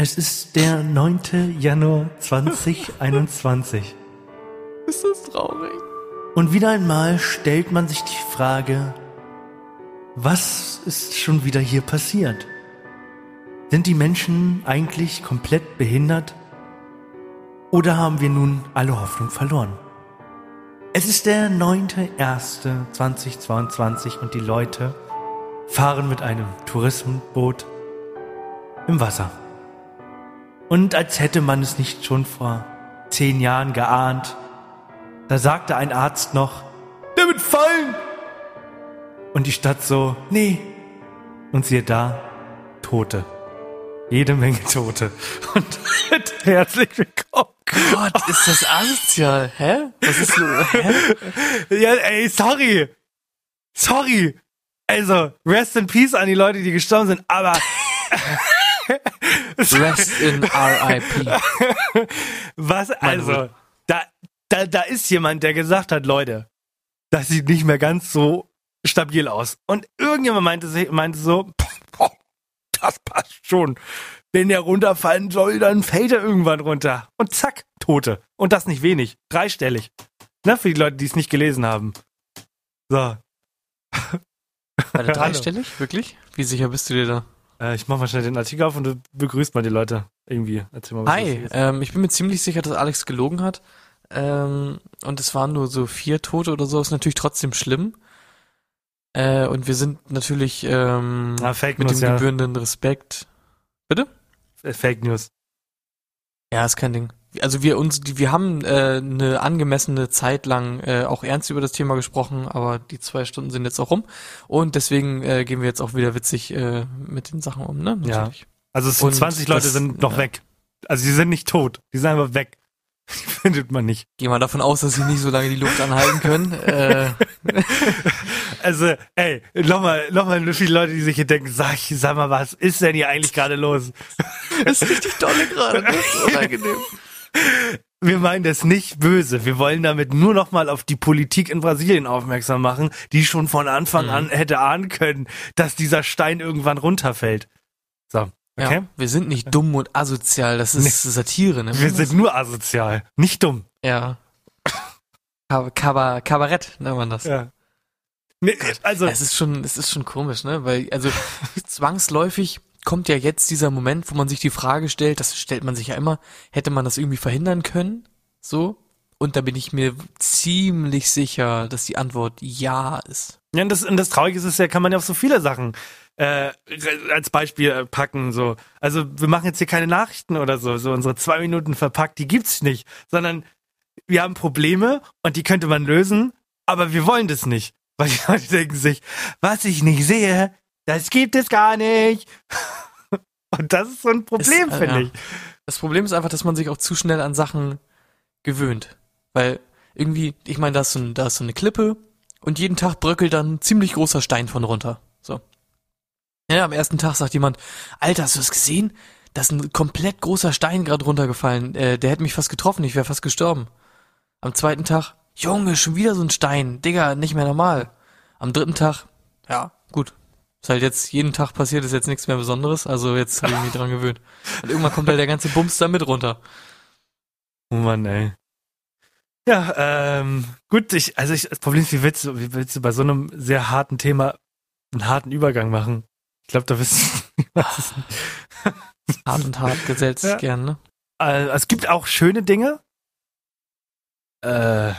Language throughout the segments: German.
Es ist der 9. Januar 2021. Ist das traurig? Und wieder einmal stellt man sich die Frage, was ist schon wieder hier passiert? Sind die Menschen eigentlich komplett behindert? Oder haben wir nun alle Hoffnung verloren? Es ist der 9.1.2022 und die Leute fahren mit einem Tourismusboot im Wasser. Und als hätte man es nicht schon vor zehn Jahren geahnt, da sagte ein Arzt noch, der wird fallen. Und die Stadt so, nee. Und siehe da, Tote. Jede Menge Tote. Und herzlich willkommen. Gott, ist das asozial. Hä? Was ist so? Hä? Ja, ey, sorry. Sorry. Also, rest in peace an die Leute, die gestorben sind, aber Rest in R.I.P. was, also, da, da, da ist jemand, der gesagt hat, Leute, das sieht nicht mehr ganz so stabil aus. Und irgendjemand meinte, meinte so, "Boah, das passt schon. Wenn der runterfallen soll, dann fällt er irgendwann runter. Und zack, Tote. Und das nicht wenig. Dreistellig. Na, für die Leute, die es nicht gelesen haben. So. Warte, dreistellig? Wirklich? Wie sicher bist du dir da? Äh, ich mach mal schnell den Artikel auf und du begrüßt mal die Leute. Irgendwie. Erzähl mal, was Hi, ähm, ich bin mir ziemlich sicher, dass Alex gelogen hat. Ähm, und es waren nur so vier Tote oder so. Ist natürlich trotzdem schlimm. Äh, und wir sind natürlich ähm, Ah, mit News, dem ja. gebührenden Respekt. Äh, Fake News. Ja, ist kein Ding. Also wir uns, die, wir haben äh, eine angemessene Zeit lang äh, auch ernst über das Thema gesprochen, aber die zwei Stunden sind jetzt auch rum und deswegen äh, gehen wir jetzt auch wieder witzig äh, mit den Sachen um, ne? Ja. Natürlich. Also es sind Und 20 Leute das- sind noch ja. weg. Also die sind nicht tot. Die sind einfach weg. Die findet man nicht. Gehen wir davon aus, dass sie nicht so lange die Luft anhalten können. äh, Also, ey, nochmal, nochmal nur viele Leute, die sich hier denken, sag, sag mal, was ist denn hier eigentlich gerade los? das ist richtig dolle gerade. Das ist unangenehm. Wir meinen das nicht böse. Wir wollen damit nur nochmal auf die Politik in Brasilien aufmerksam machen, die schon von Anfang Mhm. an hätte ahnen können, dass dieser Stein irgendwann runterfällt. So, okay? Ja, wir sind nicht dumm und asozial, das ist Satire, ne? Wir sind nur asozial, nicht dumm. ja. Kab Kaba Kabarett nennt man das. Ja. Nee, also, Es ist schon, es ist schon komisch, ne? Weil, also, zwangsläufig kommt ja jetzt dieser Moment, wo man sich die Frage stellt, das stellt man sich ja immer, hätte man das irgendwie verhindern können? So? Und da bin ich mir ziemlich sicher, dass die Antwort ja ist. Ja, und das, und das Traurige ist, ja, kann man ja auf so viele Sachen äh, als Beispiel äh, packen. So, also wir machen jetzt hier keine Nachrichten oder so, so unsere zwei Minuten verpackt, die gibt's nicht, sondern wir haben Probleme und die könnte man lösen, aber wir wollen das nicht, weil die Leute denken sich, was ich nicht sehe, das gibt es gar nicht. Und das ist so ein Problem, äh, finde ja. ich. Das Problem ist einfach, dass man sich auch zu schnell an Sachen gewöhnt. Weil irgendwie, ich meine, da ist so, ein, da ist so eine Klippe und jeden Tag bröckelt dann ein ziemlich großer Stein von runter. So. Ja, am ersten Tag sagt jemand, Alter, hast du das gesehen? Da ist ein komplett großer Stein gerade runtergefallen. Äh, der hätte mich fast getroffen, ich wäre fast gestorben. Am zweiten Tag, Junge, schon wieder so ein Stein. Digga, nicht mehr normal. Am dritten Tag, ja, gut. Ist halt jetzt jeden Tag passiert, ist jetzt nichts mehr Besonderes, also jetzt habe ich mich dran gewöhnt. Und irgendwann kommt halt der ganze Bums da mit runter. Oh Mann, ey. Ja, ähm, gut, ich, also ich, das Problem ist, wie willst du, wie willst du bei so einem sehr harten Thema einen harten Übergang machen? Ich glaube, da wissen was Hart und hart gesetzt, Ja. gern, ne? äh, Es gibt auch schöne Dinge. Äh,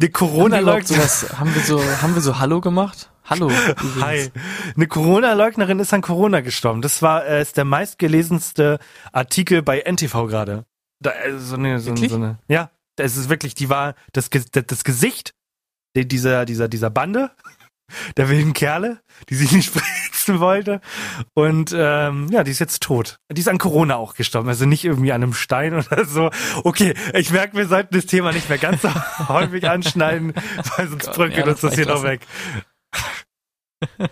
eine Corona-Leugnerin, haben wir so, haben wir so Hallo gemacht? Hallo. übrigens. hi, eine Corona-Leugnerin ist an Corona gestorben. Das war äh, ist der meistgelesenste Artikel bei NTV gerade. Da, äh, so eine, so, so eine, ja, das ist wirklich, die war das, das, das Gesicht die- dieser, dieser, dieser Bande, der wilden Kerle, die sich nicht spritzen wollte. Und ähm, ja, die ist jetzt tot. Die ist an Corona auch gestorben, also nicht irgendwie an einem Stein oder so. Okay, ich merke, wir sollten das Thema nicht mehr ganz so häufig anschneiden, weil sonst bröckelt ja, uns das hier noch weg.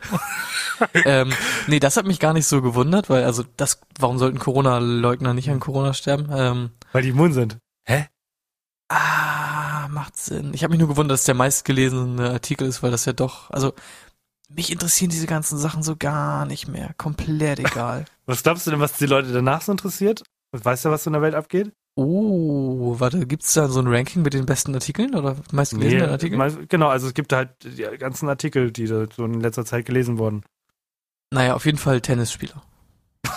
ähm, nee, das hat mich gar nicht so gewundert, weil, also, das, warum sollten Corona-Leugner nicht an Corona sterben? Ähm, Weil die immun sind. Hä? ah, macht Sinn. Ich habe mich nur gewundert, dass der meistgelesene Artikel ist, weil das ja doch, also, mich interessieren diese ganzen Sachen so gar nicht mehr. Komplett egal. Was glaubst du denn, was die Leute danach so interessiert? Weißt du, was so in der Welt abgeht? Oh, warte, gibt's da so ein Ranking mit den besten Artikeln oder meistgelesenen Artikeln? mal- genau, also es gibt halt die ganzen Artikel, die da so in letzter Zeit gelesen wurden. Naja, auf jeden Fall Tennisspieler.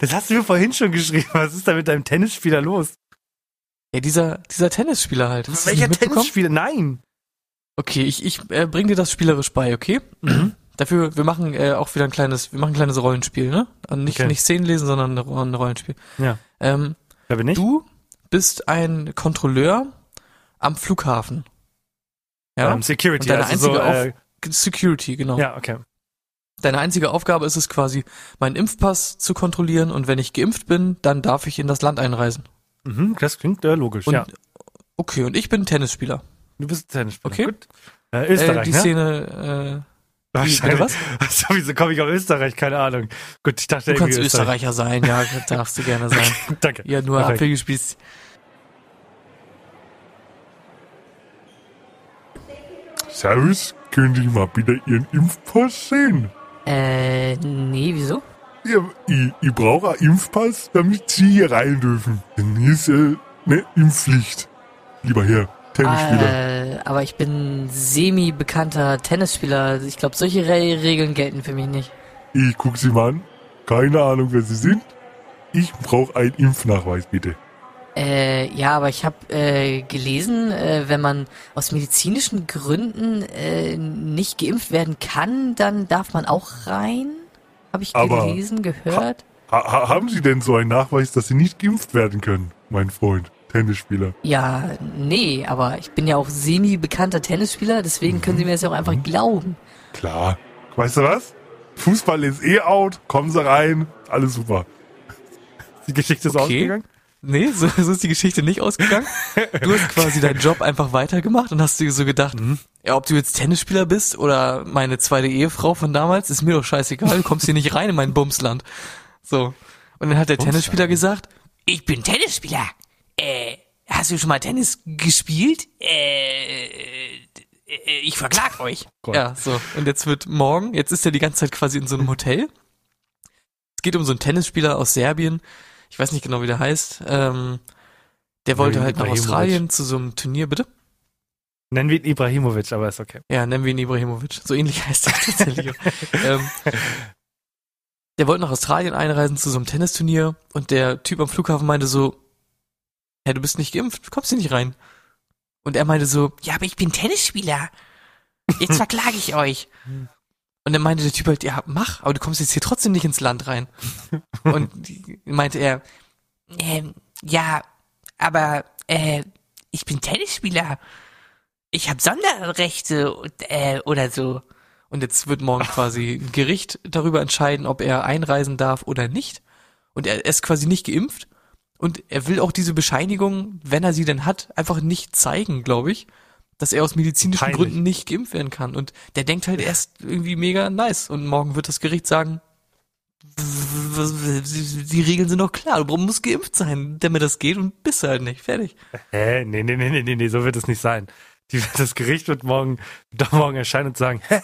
Das hast du mir vorhin schon geschrieben. Was ist da mit deinem Tennisspieler los? Ja, dieser, dieser Tennisspieler halt. Hast das Welcher? Tennisspieler? Nein. Okay, ich, ich äh, bring dir das spielerisch bei, okay? Mhm. Dafür, wir machen äh, auch wieder ein kleines, wir machen ein kleines Rollenspiel, ne? Also nicht, Okay. nicht Szenen lesen, sondern ein Rollenspiel. Ja. Ähm, Wer bin ich? du bist ein Kontrolleur am Flughafen. Ja? Ähm, Security. Und deine also so, einzige äh, Security, genau. ja, okay. Deine einzige Aufgabe ist es quasi, meinen Impfpass zu kontrollieren und wenn ich geimpft bin, dann darf ich in das Land einreisen. Mhm, das klingt äh, logisch, Und, ja. Okay, und ich bin Tennisspieler. Du bist Tennisspieler. Okay. Gut. Äh, Österreich, äh, die ne? Szene, äh, Wahrscheinlich. was? So, wieso komme ich auf Österreich? Keine Ahnung. Gut, ich dachte Du kannst Österreicher sein, ja, darfst du gerne sein. Danke. Ja, nur Perfekt. abgespießt. Servus, könnte ich mal bitte Ihren Impfpass sehen? Äh, nee, wieso? Ja, ich, ich brauche einen Impfpass, damit Sie hier rein dürfen. Denn hier ist äh, ne Impfpflicht. Lieber Herr, Tennisspieler. Äh, aber ich bin semi-bekannter Tennisspieler. Ich glaube, solche Re Regeln gelten für mich nicht. Ich guck Sie mal an. Keine Ahnung, wer Sie sind. Ich brauche einen Impfnachweis, bitte. Äh, ja, aber ich habe äh, gelesen, äh, wenn man aus medizinischen Gründen äh, nicht geimpft werden kann, dann darf man auch rein. Habe ich Aber- gelesen, gehört. Ha ha haben Sie denn so einen Nachweis, dass Sie nicht geimpft werden können, mein Freund, Tennisspieler? Ja, nee, aber ich bin ja auch semi-bekannter Tennisspieler, deswegen können Sie mir das ja auch einfach glauben. Klar. Weißt du was? Fußball ist eh out. Kommen Sie rein. Alles super. Die Geschichte ist Okay. ausgegangen? Nee, so, so ist die Geschichte nicht ausgegangen. Du hast quasi deinen Job einfach weitergemacht und hast dir so gedacht, ja, ob du jetzt Tennisspieler bist oder meine zweite Ehefrau von damals, ist mir doch scheißegal, du kommst hier nicht rein in mein Bumsland. So. Und dann hat der Tennisspieler gesagt, Ich bin Tennisspieler. Äh, hast du schon mal Tennis gespielt? Äh, äh, ich verklag euch. ja, so. Und jetzt wird morgen, jetzt ist er die ganze Zeit quasi in so einem Hotel. Es geht um so einen Tennisspieler aus Serbien. Ich weiß nicht genau, wie der heißt. Ähm, der wollte halt nach. Australien zu so einem Turnier, bitte? Nennen wir ihn Ibrahimovic, aber ist okay. Ja, nennen wir ihn Ibrahimovic. So ähnlich heißt er tatsächlich. ähm, der wollte nach Australien einreisen zu so einem Tennisturnier und der Typ am Flughafen meinte so, ja, du bist nicht geimpft, kommst hier nicht rein. Und er meinte so, Ja, aber ich bin Tennisspieler. Jetzt verklage ich euch. und dann meinte der Typ halt, ja, mach, aber du kommst jetzt hier trotzdem nicht ins Land rein. Und meinte er, Ähm, ja, aber äh, ich bin Tennisspieler. Ich habe Sonderrechte und, äh, oder so. Und jetzt wird morgen quasi ein Gericht darüber entscheiden, ob er einreisen darf oder nicht. Und er ist quasi nicht geimpft. Und er will auch diese Bescheinigung, wenn er sie denn hat, einfach nicht zeigen, glaube ich, dass er aus medizinischen Peinlich. Gründen nicht geimpft werden kann. Und der denkt halt, er ist irgendwie mega nice. Und morgen wird das Gericht sagen, die Regeln sind doch klar, du musst geimpft sein, damit das geht und bist halt nicht. Fertig. Hä? Nee, nee, nee, nee, nee, nee, so wird es nicht sein. Die, das Gericht wird morgen, doch morgen erscheinen und sagen, hä,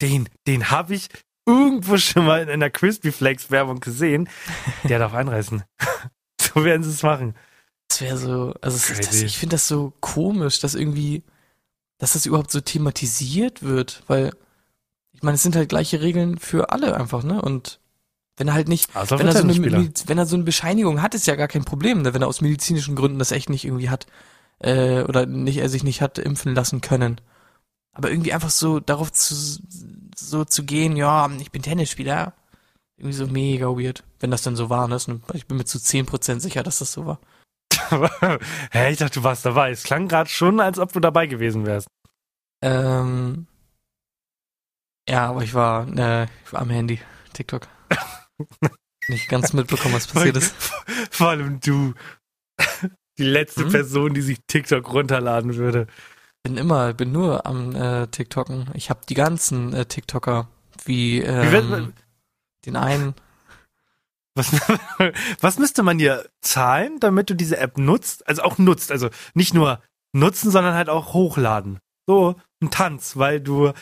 den, den habe ich irgendwo schon mal in einer Crispy Flakes Werbung gesehen. Der darf einreißen. So werden sie es machen. Das wäre so, also das, ich finde das so komisch, dass irgendwie, dass das überhaupt so thematisiert wird, weil ich meine, es sind halt gleiche Regeln für alle einfach, ne? Und wenn er halt nicht, Also wenn er, so eine, wenn er so eine Bescheinigung hat, ist ja gar kein Problem, ne? wenn er aus medizinischen Gründen das echt nicht irgendwie hat äh, oder nicht er sich nicht hat impfen lassen können. Aber irgendwie einfach so darauf zu so zu gehen, ja, ich bin Tennisspieler, irgendwie so mega weird, wenn das dann so war. Ne? Ich bin mir zu 10% sicher, dass das so war. Hä, ich dachte, du warst dabei. Es klang gerade schon, als ob du dabei gewesen wärst. Ähm, ja, aber ich war, äh, ich war am Handy, TikTok. Nicht ganz mitbekommen, was passiert ist. Vor allem du. Die letzte Hm? Person, die sich TikTok runterladen würde. Bin immer, bin nur am äh, TikToken. Ich habe die ganzen äh, TikToker, wie Wie wird ähm, man- den einen. Was, was müsste man dir zahlen, damit du diese App nutzt? Also auch nutzt. Also nicht nur nutzen, sondern halt auch hochladen. So ein Tanz, weil du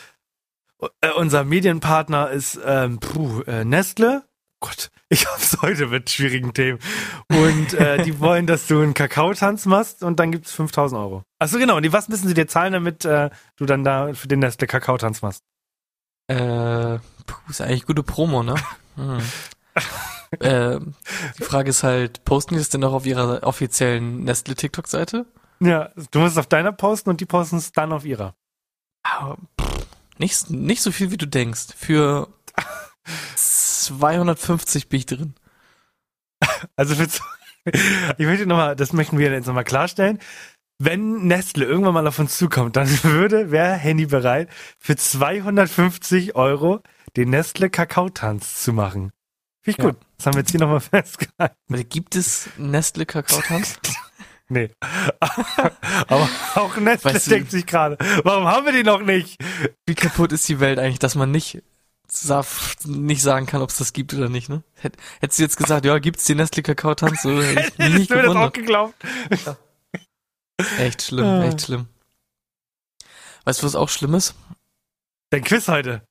äh, unser Medienpartner ist ähm, puh, äh, Nestle. Gott, ich hab's heute mit schwierigen Themen. Und äh, die wollen, dass du einen Kakaotanz machst und dann gibt's 5000 Euro. Achso, genau. Und die, was müssen sie dir zahlen, damit äh, du dann da für den Nestle Kakaotanz machst? Äh, puh, ist eigentlich gute Promo, ne? Hm. Äh, die Frage ist halt, posten die das denn auch auf ihrer offiziellen Nestle TikTok-Seite? Ja, du musst es auf deiner posten und die posten es dann auf ihrer. Ah, pff, Nicht, nicht so viel, wie du denkst. Für 250 bin ich drin. Also für, ich möchte nochmal, das möchten wir jetzt nochmal klarstellen. Wenn Nestle irgendwann mal auf uns zukommt, dann würde, wäre Handy bereit, für 250 Euro den Nestle Kakaotanz zu machen. Finde ich Ja. gut. Das haben wir jetzt hier nochmal festgehalten. Gibt es Nestle Kakaotanz? Nee. Aber auch Nestle Weißt du- denkt sich gerade, warum haben wir die noch nicht? Wie kaputt ist die Welt eigentlich, dass man nicht, nicht sagen kann, ob es das gibt oder nicht, ne? Hätt, hättest du jetzt gesagt, ja, gibt's die Nestle Kakaotanz? So, hätte ich nicht mir das auch geglaubt? Echt schlimm, Ah. echt schlimm. Weißt du, was auch schlimm ist? Dein Quiz heute.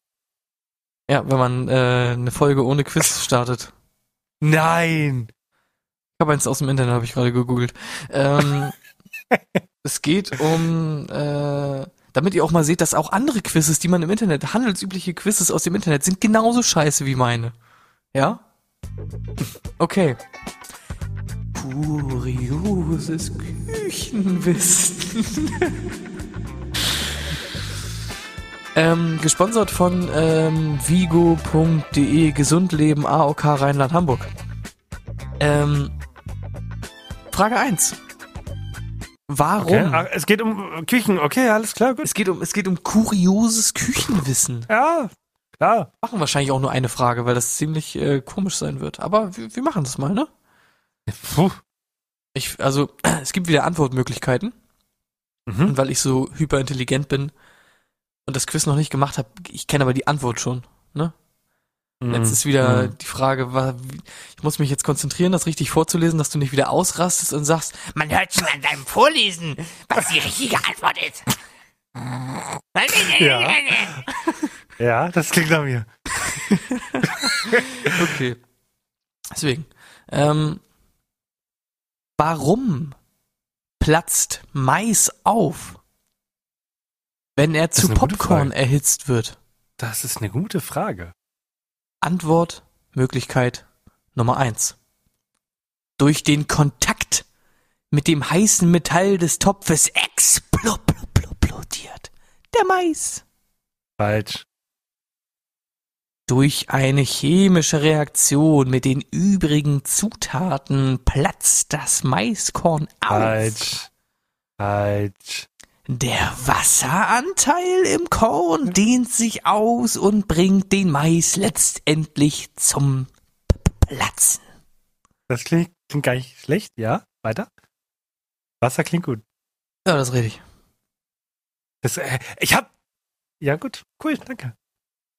Ja, wenn man äh, eine Folge ohne Quiz startet. Nein. Ich habe eins aus dem Internet, habe ich gerade gegoogelt. Ähm, es geht um, äh, damit ihr auch mal seht, dass auch andere Quizzes, die man im Internet, handelsübliche Quizzes aus dem Internet, sind genauso scheiße wie meine. Ja? Okay. Kurioses Küchenwissen. ähm, gesponsert von ähm, vigo.de Gesundleben AOK Rheinland-Hamburg. Ähm, Frage 1. Warum? Okay. Ah, es geht um Küchen. Okay, alles klar, gut. Es geht um, es geht um kurioses Küchenwissen. Ja, klar. Machen wahrscheinlich auch nur eine Frage, weil das ziemlich äh, komisch sein wird. Aber wir, wir machen das mal, ne? Puh. Ich, also, es gibt wieder Antwortmöglichkeiten. Mhm. Und weil ich so hyperintelligent bin und das Quiz noch nicht gemacht habe, ich kenne aber die Antwort schon. Ne? Jetzt ist wieder Mhm. die Frage, wa- wie- ich muss mich jetzt konzentrieren, das richtig vorzulesen, dass du nicht wieder ausrastest und sagst, Man hört schon an deinem Vorlesen, was die richtige Antwort ist. Ja. Ja, das klingt nach mir. okay. Deswegen, ähm, warum platzt Mais auf, wenn er zu Popcorn erhitzt wird? Das ist eine gute Frage. Antwort, Möglichkeit Nummer eins. Durch den Kontakt mit dem heißen Metall des Topfes explodiert der Mais. Falsch. Durch eine chemische Reaktion mit den übrigen Zutaten platzt das Maiskorn auf. Falsch. Falsch. Der Wasseranteil im Korn dehnt sich aus und bringt den Mais letztendlich zum Platzen. Das klingt, klingt gar nicht schlecht, ja? Weiter? Wasser klingt gut. Ja, das rede ich. Das, äh, ich hab. Ja, gut, cool, danke.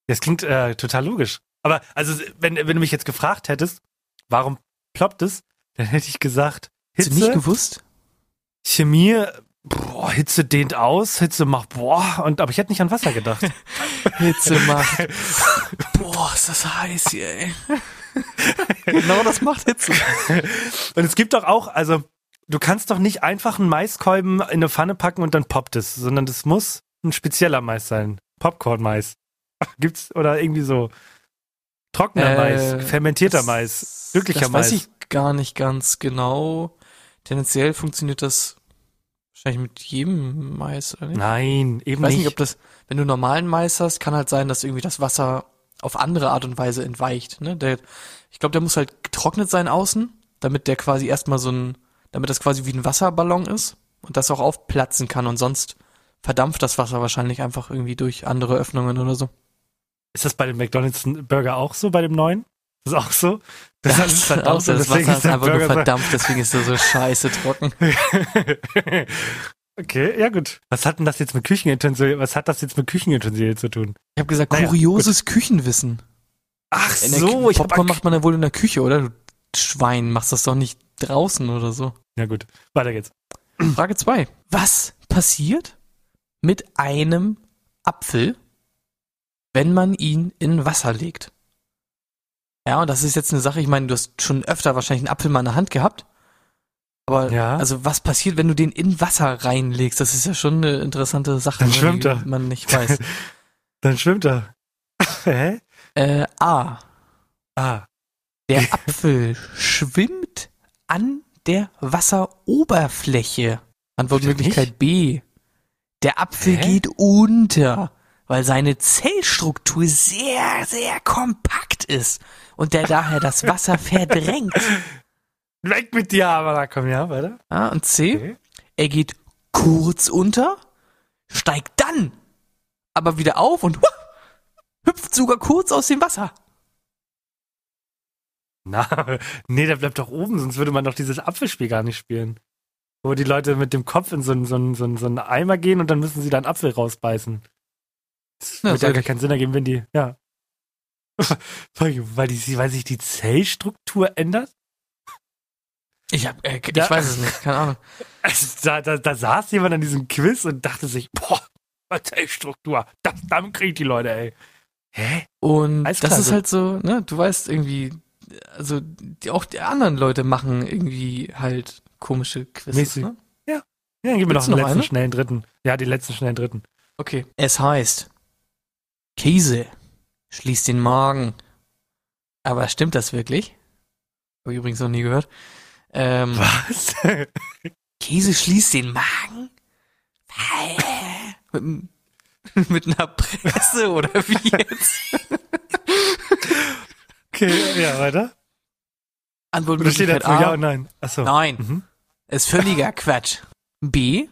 Das klingt äh, total logisch. Aber also, wenn, wenn du mich jetzt gefragt hättest, warum ploppt es, dann hätte ich gesagt, Hast du nicht Hitze, gewusst? Chemie, boah, Hitze dehnt aus, Hitze macht boah, und aber ich hätte nicht an Wasser gedacht. Hitze macht. Boah, ist das heiß hier, ey. genau das macht Hitze. und es gibt doch auch, also du kannst doch nicht einfach einen Maiskolben in eine Pfanne packen und dann poppt es, sondern das muss ein spezieller Mais sein. Popcorn-Mais. Gibt's, oder irgendwie so trockener Äh, Mais, fermentierter das- Mais, glücklicher Das weiß Mais. ich gar nicht ganz genau. Tendenziell funktioniert das wahrscheinlich mit jedem Mais, oder nicht? Nein, Ich eben weiß nicht. nicht, ob das, wenn du normalen Mais hast, kann halt sein, dass irgendwie das Wasser auf andere Art und Weise entweicht. Ne? Der, ich glaube, der muss halt getrocknet sein außen, damit der quasi erstmal so ein, damit das quasi wie ein Wasserballon ist und das auch aufplatzen kann und sonst verdampft das Wasser wahrscheinlich einfach irgendwie durch andere Öffnungen oder so. Ist das bei dem McDonalds Burger auch so, bei dem neuen? Ist das auch so? Das, Das, ist halt auch so, das Wasser ist einfach nur verdampft, deswegen ist er so scheiße trocken. okay, ja gut. Was hat denn das jetzt mit Küchenutensilien, was hat das jetzt mit Küchenutensilien zu tun? Ich habe gesagt, Naja, kurioses Küchenwissen. Ach so, Kü- ich hab Popcorn macht man ja wohl in der Küche, oder? Du Schwein, machst das doch nicht draußen oder so. Ja gut, weiter geht's. Frage zwei: Was passiert mit einem Apfel, wenn man ihn in Wasser legt. Ja, und das ist jetzt eine Sache, ich meine, du hast schon öfter wahrscheinlich einen Apfel mal in der Hand gehabt. Aber Ja. also was passiert, wenn du den in Wasser reinlegst? Das ist ja schon eine interessante Sache, Dann schwimmt er. man nicht weiß. Dann schwimmt er. Hä? äh, A. Ah. Der Apfel schwimmt an der Wasseroberfläche. Antwortmöglichkeit B. Der Apfel Hä? geht unter, weil seine Zellstruktur sehr, sehr kompakt ist und der daher das Wasser verdrängt. Weg mit dir, aber da komm ja, weiter. Ja, und C. Okay. Er geht kurz unter, steigt dann aber wieder auf und huah, hüpft sogar kurz aus dem Wasser. Na, nee, der bleibt doch oben, sonst würde man doch dieses Apfelspiel gar nicht spielen. Wo die Leute mit dem Kopf in so einen so einen- so einen- so einen Eimer gehen und dann müssen sie da einen Apfel rausbeißen. Das Ja, würde ja gar keinen Sinn ergeben, wenn die, ja. weil, die, weil sich die Zellstruktur ändert? Ich hab, äh, ich Ja. weiß es nicht, keine Ahnung. Da, da, da saß jemand an diesem Quiz und dachte sich, boah, Zellstruktur, das, damit kriegt die Leute, ey. Hä? Und Alles das ist halt so, ne, du weißt irgendwie, also die, auch die anderen Leute machen irgendwie halt komische Quizzes, Mäßig. ne? Ja, dann gib mir noch den noch letzten eine? schnellen dritten. Ja, die letzten schnellen dritten. Okay. Es heißt, Käse schließt den Magen. Aber stimmt das wirklich? Habe ich übrigens noch nie gehört. Ähm, Was? Käse schließt den Magen? mit, mit einer Presse oder wie jetzt? okay, ja, weiter. Antwort Oder steht Möglichkeit dazu ja A. und nein? Achso. Nein. Mhm. Ist völliger Quatsch. B.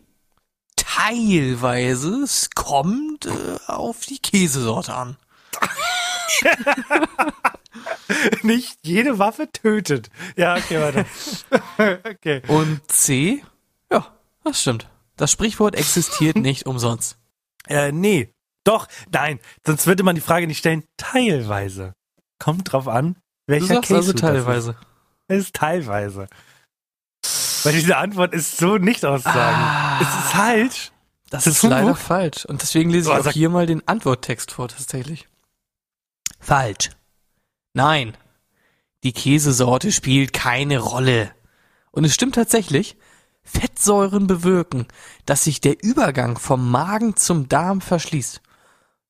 Teilweise, es kommt äh, auf die Käsesorte an. Nicht jede Waffe tötet. Ja, okay, weiter. okay. Und C. Ja, das stimmt. Das Sprichwort existiert nicht umsonst. Äh, nee. Doch, nein. Sonst würde man die Frage nicht stellen. Teilweise. Kommt drauf an, Du welcher sagst Käse also teilweise. Ist. Es ist teilweise. Weil diese Antwort ist so nicht aussagen. Ah. Es ist falsch. Das, Das ist ist leider falsch. Und deswegen lese ich Oh, auch hier mal den Antworttext vor, tatsächlich. Falsch. Nein. Die Käsesorte spielt keine Rolle. Und es stimmt tatsächlich, Fettsäuren bewirken, dass sich der Übergang vom Magen zum Darm verschließt.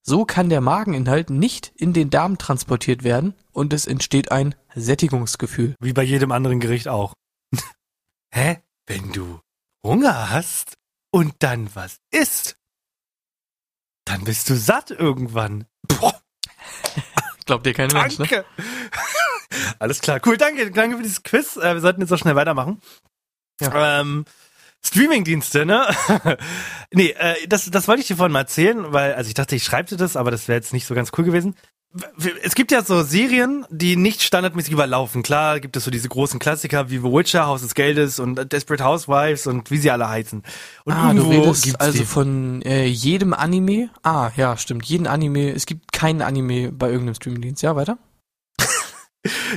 So kann der Mageninhalt nicht in den Darm transportiert werden und es entsteht ein Sättigungsgefühl. Wie bei jedem anderen Gericht auch. Hä? Wenn du Hunger hast und dann was isst, dann bist du satt irgendwann. Boah, Glaubt dir kein Mensch, ne? danke. Alles klar, cool, danke, danke für dieses Quiz. Äh, wir sollten jetzt auch schnell weitermachen. Ähm, Streamingdienste, ne? nee, äh, das, das wollte ich dir vorhin mal erzählen, weil, also ich dachte, ich schreibe dir das, aber das wäre jetzt nicht so ganz cool gewesen. Es gibt ja so Serien, die nicht standardmäßig überlaufen. Klar gibt es so diese großen Klassiker wie The Witcher, Haus des Geldes und Desperate Housewives und wie sie alle heißen. Und Ah, du redest also die. von äh, jedem Anime? Ah, ja, stimmt. Jeden Anime. Es gibt keinen Anime bei irgendeinem Streamingdienst. Ja, weiter?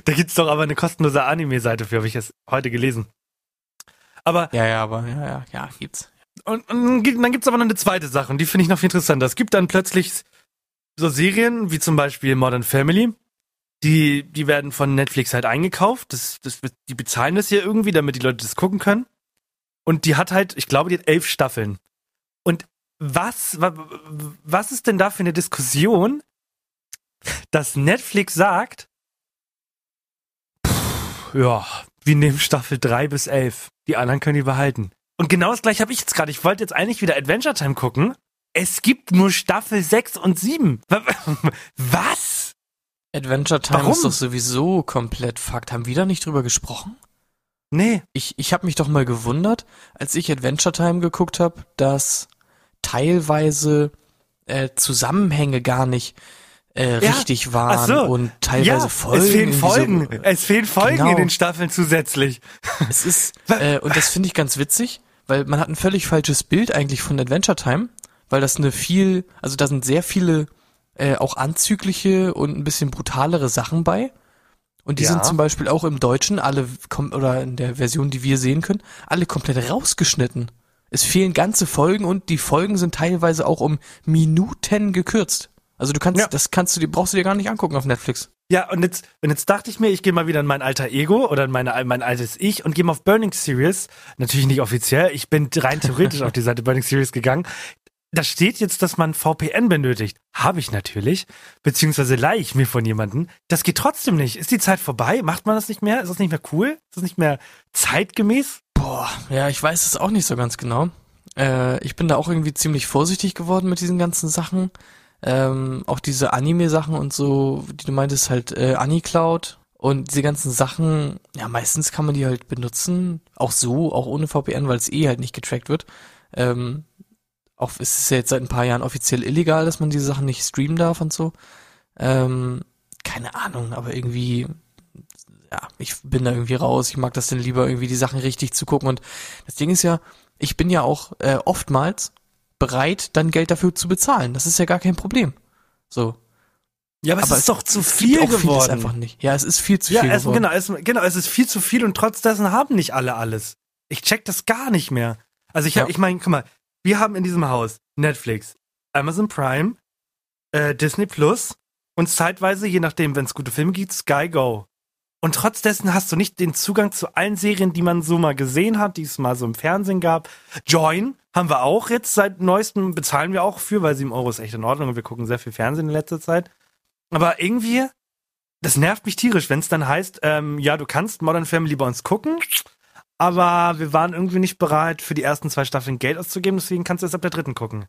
Da gibt's doch aber eine kostenlose Anime-Seite für, habe ich es heute gelesen. Aber Ja, ja, aber ja, ja, ja, gibt's. Und, und dann gibt- dann gibt's aber noch eine zweite Sache und die finde ich noch viel interessanter. Es gibt dann plötzlich so Serien wie zum Beispiel Modern Family. Die, die werden von Netflix halt eingekauft. Das, das, die bezahlen das hier irgendwie, damit die Leute das gucken können. Und die hat halt, ich glaube, die hat elf Staffeln. Und was, wa- was ist denn da für eine Diskussion, dass Netflix sagt, pff, ja, wir nehmen Staffel drei bis elf. Die anderen können die behalten. Und genau das gleiche habe ich jetzt gerade. Ich wollte jetzt eigentlich wieder Adventure Time gucken. Es gibt nur Staffel 6 und 7. Was? Adventure Time Warum? ist doch sowieso komplett Fakt. Haben wir da nicht drüber gesprochen? Nee. Ich, ich habe mich doch mal gewundert, als ich Adventure Time geguckt habe, dass teilweise äh, Zusammenhänge gar nicht äh, Ja. richtig waren so. und teilweise ja, Folgen. es fehlen irgendwie so- Folgen. es fehlen Folgen Genau. in den Staffeln zusätzlich. Es ist, äh, und das finde ich ganz witzig, weil man hat ein völlig falsches Bild eigentlich von Adventure Time, weil das eine viel, also da sind sehr viele äh, auch anzügliche und ein bisschen brutalere Sachen bei. Und die Ja. sind zum Beispiel auch im Deutschen alle, oder in der Version, die wir sehen können, alle komplett rausgeschnitten. Es fehlen ganze Folgen und die Folgen sind teilweise auch um Minuten gekürzt. Also du kannst, Ja. das kannst du dir, brauchst du dir gar nicht angucken auf Netflix. Ja, und jetzt, und jetzt dachte ich mir, ich gehe mal wieder in mein alter Ego oder in meine, mein altes Ich und gehe mal auf Burning Series. Natürlich nicht offiziell, ich bin rein theoretisch auf die Seite Burning Series gegangen. Da steht jetzt, dass man VPN benötigt. Habe ich natürlich, beziehungsweise leihe ich mir von jemandem. Das geht trotzdem nicht. Ist die Zeit vorbei? Macht man das nicht mehr? Ist das nicht mehr cool? Ist das nicht mehr zeitgemäß? Boah, ja, ich weiß es auch nicht so ganz genau. Äh, ich bin da auch irgendwie ziemlich vorsichtig geworden mit diesen ganzen Sachen. Ähm, auch diese Anime-Sachen und so, die du meintest, halt äh, AniCloud und diese ganzen Sachen, ja, meistens kann man die halt benutzen, auch so, auch ohne VPN, weil es eh halt nicht getrackt wird. Ähm, auch es ist ja jetzt seit ein paar Jahren offiziell illegal, dass man diese Sachen nicht streamen darf und so. Ähm, keine Ahnung, aber irgendwie, ja, ich bin da irgendwie raus. Ich mag das denn lieber irgendwie die Sachen richtig zu gucken. Und das Ding ist ja, ich bin ja auch äh, oftmals bereit, dann Geld dafür zu bezahlen. Das ist ja gar kein Problem. So. Ja, aber, Aber es ist doch zu Es viel geworden. einfach nicht. Ja, es ist viel zu ja, viel es, geworden. genau, es, genau, es ist viel zu viel und trotz dessen haben nicht alle alles. Ich check das gar nicht mehr. Also ich, hab- Ja. ich meine, guck mal, wir haben in diesem Haus Netflix, Amazon Prime, äh, Disney Plus und zeitweise, je nachdem, wenn es gute Filme gibt, Sky Go. Und trotz hast du nicht den Zugang zu allen Serien, die man so mal gesehen hat, die es mal so im Fernsehen gab. Join haben wir auch jetzt seit neuestem, bezahlen wir auch für, weil 7 Euro ist echt in Ordnung und wir gucken sehr viel Fernsehen in letzter Zeit. Aber irgendwie, das nervt mich tierisch, wenn es dann heißt, ähm, ja, du kannst Modern Family bei uns gucken, aber wir waren irgendwie nicht bereit, für die ersten zwei Staffeln Geld auszugeben, deswegen kannst du erst ab der dritten gucken.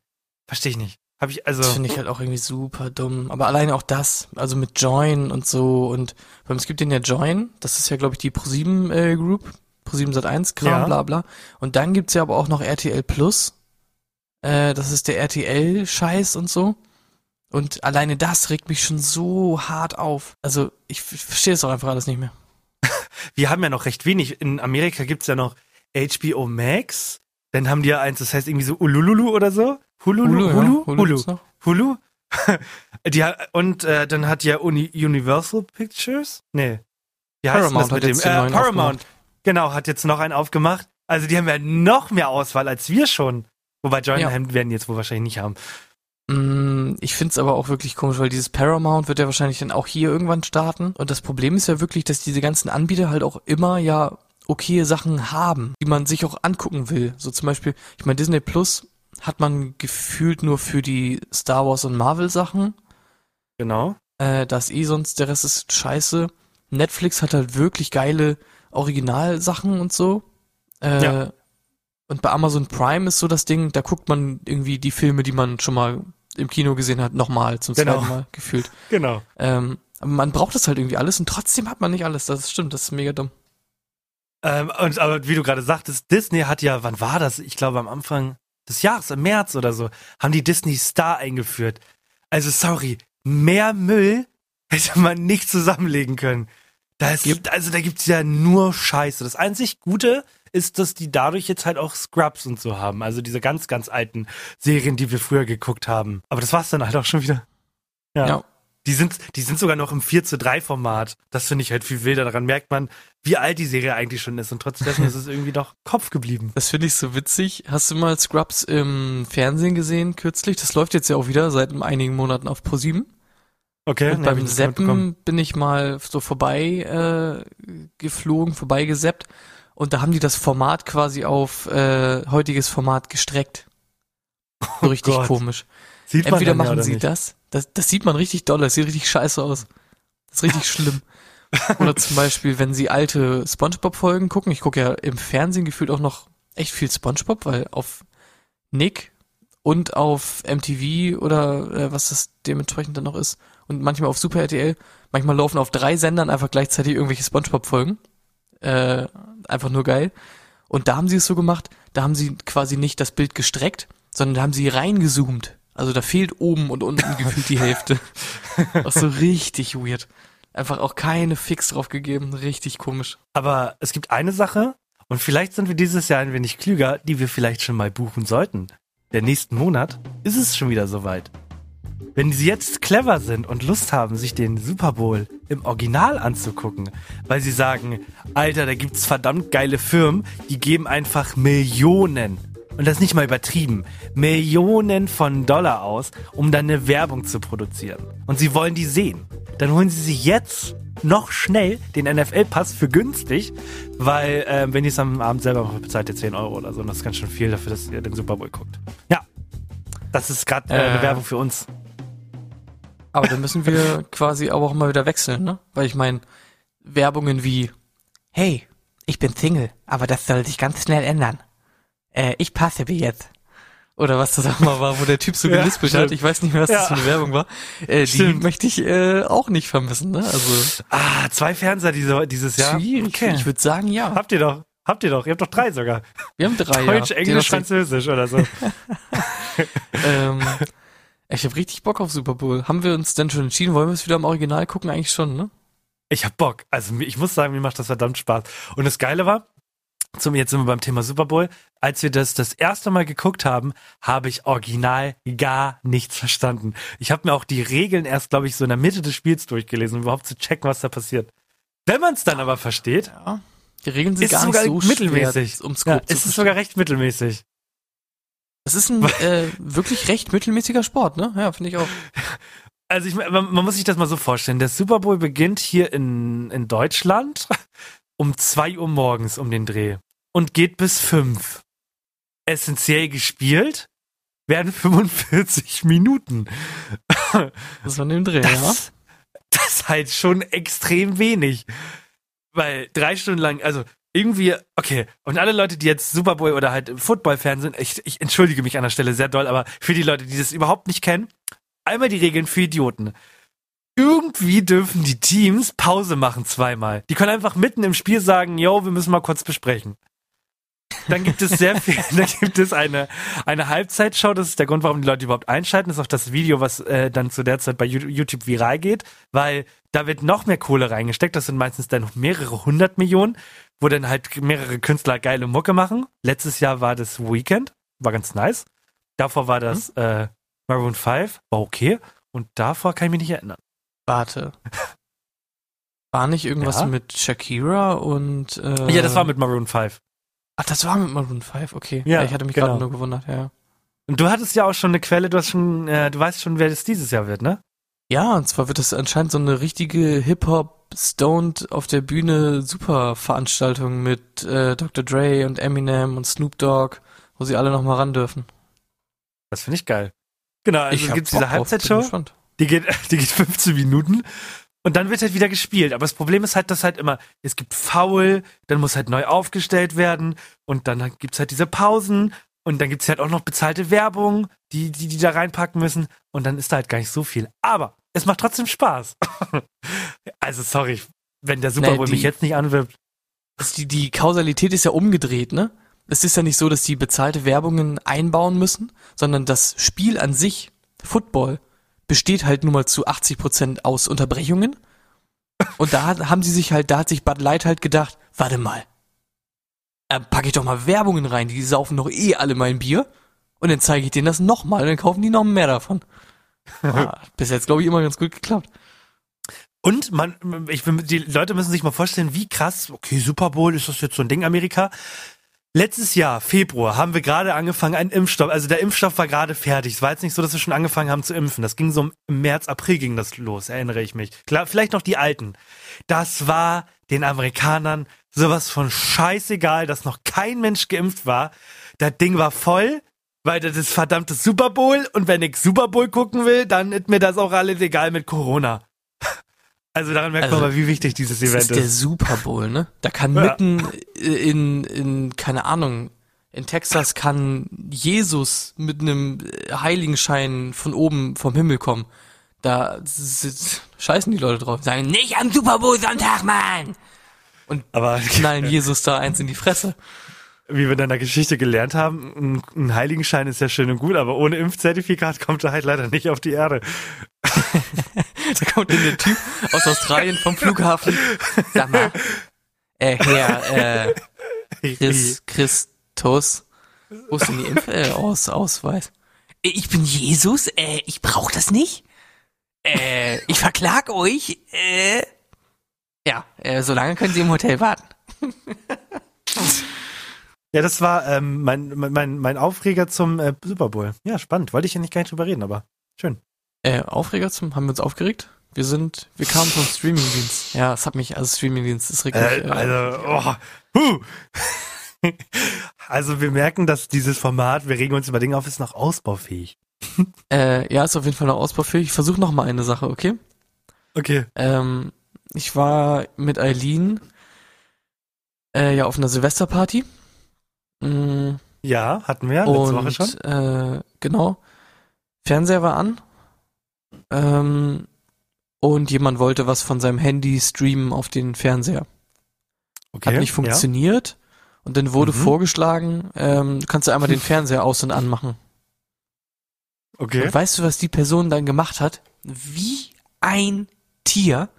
Verstehe ich nicht. Hab ich, also. Das finde ich halt auch irgendwie super dumm. Aber alleine auch das, also mit Join und so und weil es gibt den ja Join, das ist ja glaube ich die Pro7 äh, Group, Pro7 Sat1 Kram, Ja. bla bla. Und dann gibt's ja aber auch noch RTL Plus. Äh, das ist der RTL Scheiß und so. Und alleine das regt mich schon so hart auf. Also ich verstehe es auch einfach alles nicht mehr. Wir haben ja noch recht wenig. In Amerika gibt's ja noch HBO Max. Dann haben die ja eins, das heißt irgendwie so Ulululu oder so. Hululu. Hulu, Hulu Hulu, gibt's noch. Hulu. die, und äh, dann hat ja Uni Universal Pictures. Nee. Wie heißt Paramount das mit dem? Äh, Paramount. Genau, hat jetzt noch einen aufgemacht. Also die haben ja noch mehr Auswahl als wir schon. Wobei Join Ja. Werden jetzt wohl wahrscheinlich nicht haben. Mm, Ich find's aber auch wirklich komisch, weil dieses Paramount wird ja wahrscheinlich dann auch hier irgendwann starten. Und das Problem ist ja wirklich, dass diese ganzen Anbieter halt auch immer ja okay Sachen haben, die man sich auch angucken will. So zum Beispiel, ich meine, Disney Plus hat man gefühlt nur für die Star Wars und Marvel Sachen. Genau. Äh, das eh sonst, der Rest ist scheiße. Netflix hat halt wirklich geile Originalsachen und so. Äh, Ja. Und bei Amazon Prime ist so das Ding, da guckt man irgendwie die Filme, die man schon mal im Kino gesehen hat, nochmal zum Genau. zweiten Mal gefühlt. Genau. Ähm, aber man braucht das halt irgendwie alles und trotzdem hat man nicht alles. Das stimmt, das ist mega dumm. Ähm, und, aber wie du gerade sagtest, Disney hat ja, wann war das? Ich glaube am Anfang des Jahres, im März oder so, haben die Disney Star eingeführt. Also sorry, mehr Müll hätte man nicht zusammenlegen können. Da ist, Gibt- also da gibt's ja nur Scheiße. Das einzig Gute ist, dass die dadurch jetzt halt auch Scrubs und so haben. Also diese ganz, ganz alten Serien, die wir früher geguckt haben. Aber das war's dann halt auch schon wieder. Ja. Ja. Die sind, die sind sogar noch im 4 zu 3 Format. Das finde ich halt viel wilder. Daran merkt man, wie alt die Serie eigentlich schon ist. Und trotzdem ist es irgendwie doch Kopf geblieben. Das finde ich so witzig. Hast du mal Scrubs im Fernsehen gesehen kürzlich? Das läuft jetzt ja auch wieder seit einigen Monaten auf ProSieben. Okay. Und nee, beim. Seppen bin ich mal so vorbei äh, geflogen, vorbei geseppt. Und da haben die das Format quasi auf äh, heutiges Format gestreckt. So richtig Oh komisch. Sieht Entweder ja machen sie das, das, das sieht man richtig doll, das sieht richtig scheiße aus. Das ist richtig schlimm. Oder zum Beispiel, wenn sie alte Spongebob-Folgen gucken, ich gucke ja im Fernsehen gefühlt auch noch echt viel Spongebob, weil auf Nick und auf MTV oder äh, was das dementsprechend dann noch ist und manchmal auf Super RTL, manchmal laufen auf drei Sendern einfach gleichzeitig irgendwelche Spongebob-Folgen. Äh, einfach nur geil. Und da haben sie es so gemacht, da haben sie quasi nicht das Bild gestreckt, sondern da haben sie reingezoomt. Also da fehlt oben und unten gefühlt die Hälfte. Auch so richtig weird. Einfach auch keine Fix drauf gegeben. Richtig komisch. Aber es gibt eine Sache, und vielleicht sind wir dieses Jahr ein wenig klüger, die wir vielleicht schon mal buchen sollten. Der nächsten Monat ist es schon wieder soweit. Wenn Sie jetzt clever sind und Lust haben, sich den Super Bowl im Original anzugucken, weil Sie sagen, Alter, da gibt's verdammt geile Firmen, die geben einfach Millionen und das nicht mal übertrieben, Millionen von Dollar aus, um dann eine Werbung zu produzieren. Und sie wollen die sehen. Dann holen sie sich jetzt noch schnell den NFL-Pass für günstig, weil äh, wenn ihr es am Abend selber macht, bezahlt ihr 10 Euro oder so. Und das ist ganz schön viel dafür, dass ihr den Super Bowl guckt. Ja, das ist gerade äh, eine Äh. Werbung für uns. Aber dann müssen wir quasi aber auch mal wieder wechseln, ne? Weil ich meine, Werbungen wie, Hey, ich bin Single, aber das soll sich ganz schnell ändern. Äh, ich passe wie jetzt. oder was das auch mal war, wo der Typ so Ja, gelispelt stimmt. hat, ich weiß nicht mehr, was das Ja. für eine Werbung war, äh, die möchte ich äh, auch nicht vermissen, ne? Also Ah, zwei Fernseher diese, dieses Jahr. schwierig. Okay. Ich würde sagen, ja. Habt ihr doch. Habt ihr doch. Ihr habt doch drei sogar. Wir haben drei. Deutsch, ja. Englisch, Französisch oder so. Ähm, ich habe richtig Bock auf Super Bowl. Haben wir uns denn schon entschieden? Wollen wir es wieder im Original gucken? Eigentlich schon, ne? Ich hab Bock. Also ich muss sagen, mir macht das verdammt Spaß. Und das Geile war, zum jetzt sind wir beim Thema Super Bowl, als wir das das erste Mal geguckt haben, habe ich original gar nichts verstanden. Ich habe mir auch die Regeln erst, glaube ich, so in der Mitte des Spiels durchgelesen, um überhaupt zu checken, was da passiert. Wenn man es dann aber versteht, Ja. Die Regeln sind gar es nicht so mittelmäßig. schwer, ums ja, zu ist es verstehen. sogar recht mittelmäßig. Das ist ein äh, wirklich recht mittelmäßiger Sport, ne? Ja, finde ich auch. Also ich, man, man muss sich das mal so vorstellen. Der Super Bowl beginnt hier in, in Deutschland um zwei Uhr morgens um den Dreh und geht bis fünf. Essentiell gespielt werden 45 Minuten. Das war dem Dreh, ja. Das, das ist halt schon extrem wenig. Weil drei Stunden lang, also irgendwie, okay, und alle Leute, die jetzt Super Bowl oder halt Football-Fan sind, ich, ich entschuldige mich an der Stelle sehr doll, aber für die Leute, die das überhaupt nicht kennen, einmal die Regeln für Idioten. Irgendwie dürfen die Teams Pause machen zweimal. Die können einfach mitten im Spiel sagen, yo, wir müssen mal kurz besprechen. Dann gibt es sehr viel, dann gibt es eine, eine Halbzeitshow, das ist der Grund, warum die Leute überhaupt einschalten, das ist auch das Video, was äh, dann zu der Zeit bei YouTube viral geht, weil da wird noch mehr Kohle reingesteckt, das sind meistens dann noch mehrere hundert Millionen, wo dann halt mehrere Künstler geile Mucke machen. Letztes Jahr war das Weekend, war ganz nice. Davor war das äh, Maroon 5, war okay. Und davor kann ich mich nicht erinnern. Warte. War nicht irgendwas Ja? mit Shakira und äh, Ja, das war mit Maroon 5. Ach, das war mit Maroon 5, okay. Ja, ich hatte mich genau. gerade nur gewundert, ja. Und du hattest ja auch schon eine Quelle, du hast schon, äh, du weißt schon, wer das dieses Jahr wird, ne? Ja, und zwar wird das anscheinend so eine richtige Hip-Hop Stoned auf der Bühne super Veranstaltung mit äh, Dr. Dre und Eminem und Snoop Dogg, wo sie alle noch mal ran dürfen. Das finde ich geil. Genau, also gibt's Bock diese Halbzeitshow, die geht, die geht 15 Minuten und dann wird halt wieder gespielt. Aber das Problem ist halt, dass halt immer, es gibt Foul, dann muss halt neu aufgestellt werden und dann gibt's halt diese Pausen und dann gibt's halt auch noch bezahlte Werbung, die, die, die da reinpacken müssen und dann ist da halt gar nicht so viel. Aber es macht trotzdem Spaß. also sorry, wenn der Super Bowl die- mich jetzt nicht anwirbt. Die, die Kausalität ist ja umgedreht, ne? Es ist ja nicht so, dass die bezahlte Werbungen einbauen müssen, sondern das Spiel an sich, Football, besteht halt nun mal zu 80 Prozent aus Unterbrechungen. Und da haben sie sich halt, da hat sich Bud Light halt gedacht, warte mal, äh, packe ich doch mal Werbungen rein, die saufen doch eh alle mein Bier. Und dann zeige ich denen das nochmal, und dann kaufen die noch mehr davon. Ah, bis jetzt, glaube ich, immer ganz gut geklappt. Und man, ich bin, die Leute müssen sich mal vorstellen, wie krass, okay, Super Bowl, ist das jetzt so ein Ding Amerika? Letztes Jahr, Februar, haben wir gerade angefangen, einen Impfstoff, also der Impfstoff war gerade fertig. Es war jetzt nicht so, dass wir schon angefangen haben zu impfen. Das ging so im März, April ging das los, erinnere ich mich. Klar, vielleicht noch die Alten. Das war den Amerikanern sowas von scheißegal, dass noch kein Mensch geimpft war. Das Ding war voll, weil das ist verdammtes Super Bowl und wenn ich Super Bowl gucken will, dann ist mir das auch alles egal mit Corona. Also daran merkt Also, man mal, wie wichtig dieses Das Event ist der ist. Super Bowl, ne? Da kann Ja. mitten in, in, keine Ahnung, in Texas kann Jesus mit einem Heiligenschein von oben vom Himmel kommen. Da scheißen die Leute drauf, sagen, Nicht am Super Bowl Sonntag, Mann! Aber knallen Jesus da eins in die Fresse. Wie wir in der Geschichte gelernt haben, ein, ein Heiligenschein ist ja schön und gut, aber ohne Impfzertifikat kommt er halt leider nicht auf die Erde. Da kommt dann der Typ aus Australien vom Flughafen. Sag mal, äh, Herr, äh, Chris, Christus, wo ist denn die Impf äh, aus, Ausweis? Ich bin Jesus, äh, ich brauch das nicht. Äh, ich verklag euch, äh. Ja, äh, solange können Sie im Hotel warten. Ja, das war ähm, mein, mein, mein Aufreger zum äh, Super Bowl. Ja, spannend. Wollte ich ja nicht gar nicht drüber reden, aber schön. Äh, Aufreger zum, haben wir uns aufgeregt? Wir sind, wir kamen vom Streamingdienst. Ja, es hat mich, also Streamingdienst ist richtig. Äh, Äh, also, oh, huh. also wir merken, dass dieses Format, wir regen uns über Dinge auf, ist noch ausbaufähig. äh, ja, ist auf jeden Fall noch ausbaufähig. Ich versuche noch mal eine Sache, okay? Okay. Ähm, ich war mit Eileen äh, ja auf einer Silvesterparty. Mm, Ja, hatten wir letzte Woche und schon. äh, genau. Fernseher war an. Ähm, und jemand wollte was von seinem Handy streamen auf den Fernseher. Okay. Hat nicht funktioniert. Und dann wurde Mhm. vorgeschlagen, ähm, du kannst du einmal den Fernseher aus- und anmachen. Ja. Okay. Und weißt du, was die Person dann gemacht hat? Wie ein Tier,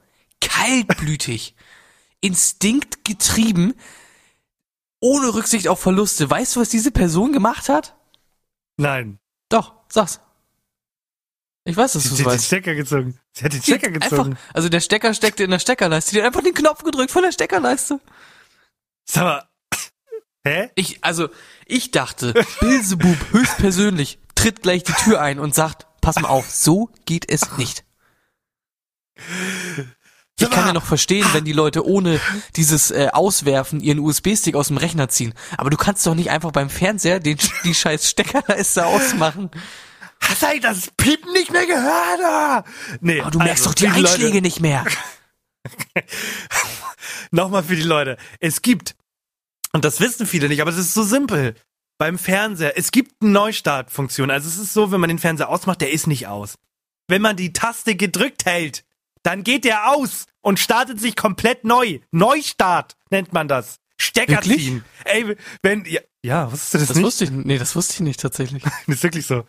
kaltblütig, instinktgetrieben, ohne Rücksicht auf Verluste. Weißt du, was diese Person gemacht hat? Nein. Doch, sag's. Ich weiß, dass Sie du hat es den weißt. Stecker gezogen. Sie hat den Sie hat Stecker gezogen. Einfach, also der Stecker steckte in der Steckerleiste. Die hat einfach den Knopf gedrückt von der Steckerleiste. Sag mal. Hä? Ich, also, ich dachte, Bilsebub höchstpersönlich tritt gleich die Tür ein und sagt, pass mal auf, so geht es nicht. Ich kann ja noch verstehen, wenn die Leute ohne dieses äh, Auswerfen ihren USB-Stick aus dem Rechner ziehen. Aber du kannst doch nicht einfach beim Fernseher den, die scheiß Steckerleiste ausmachen. Hast du das Piepen nicht mehr gehört? ah? Nee, Aber du merkst also, doch die liebe Leute, Einschläge nicht mehr. Nochmal für die Leute. Es gibt, und das wissen viele nicht, aber es ist so simpel. Beim Fernseher, es gibt eine Neustartfunktion. Also es ist so, wenn man den Fernseher ausmacht, der ist nicht aus. Wenn man die Taste gedrückt hält, dann geht der aus und startet sich komplett neu. Neustart nennt man das. Stecker ziehen. Ey, wenn, ja, ja wusstest du das, Das nicht? wusste ich, nee, das wusste ich nicht tatsächlich. Das ist wirklich so.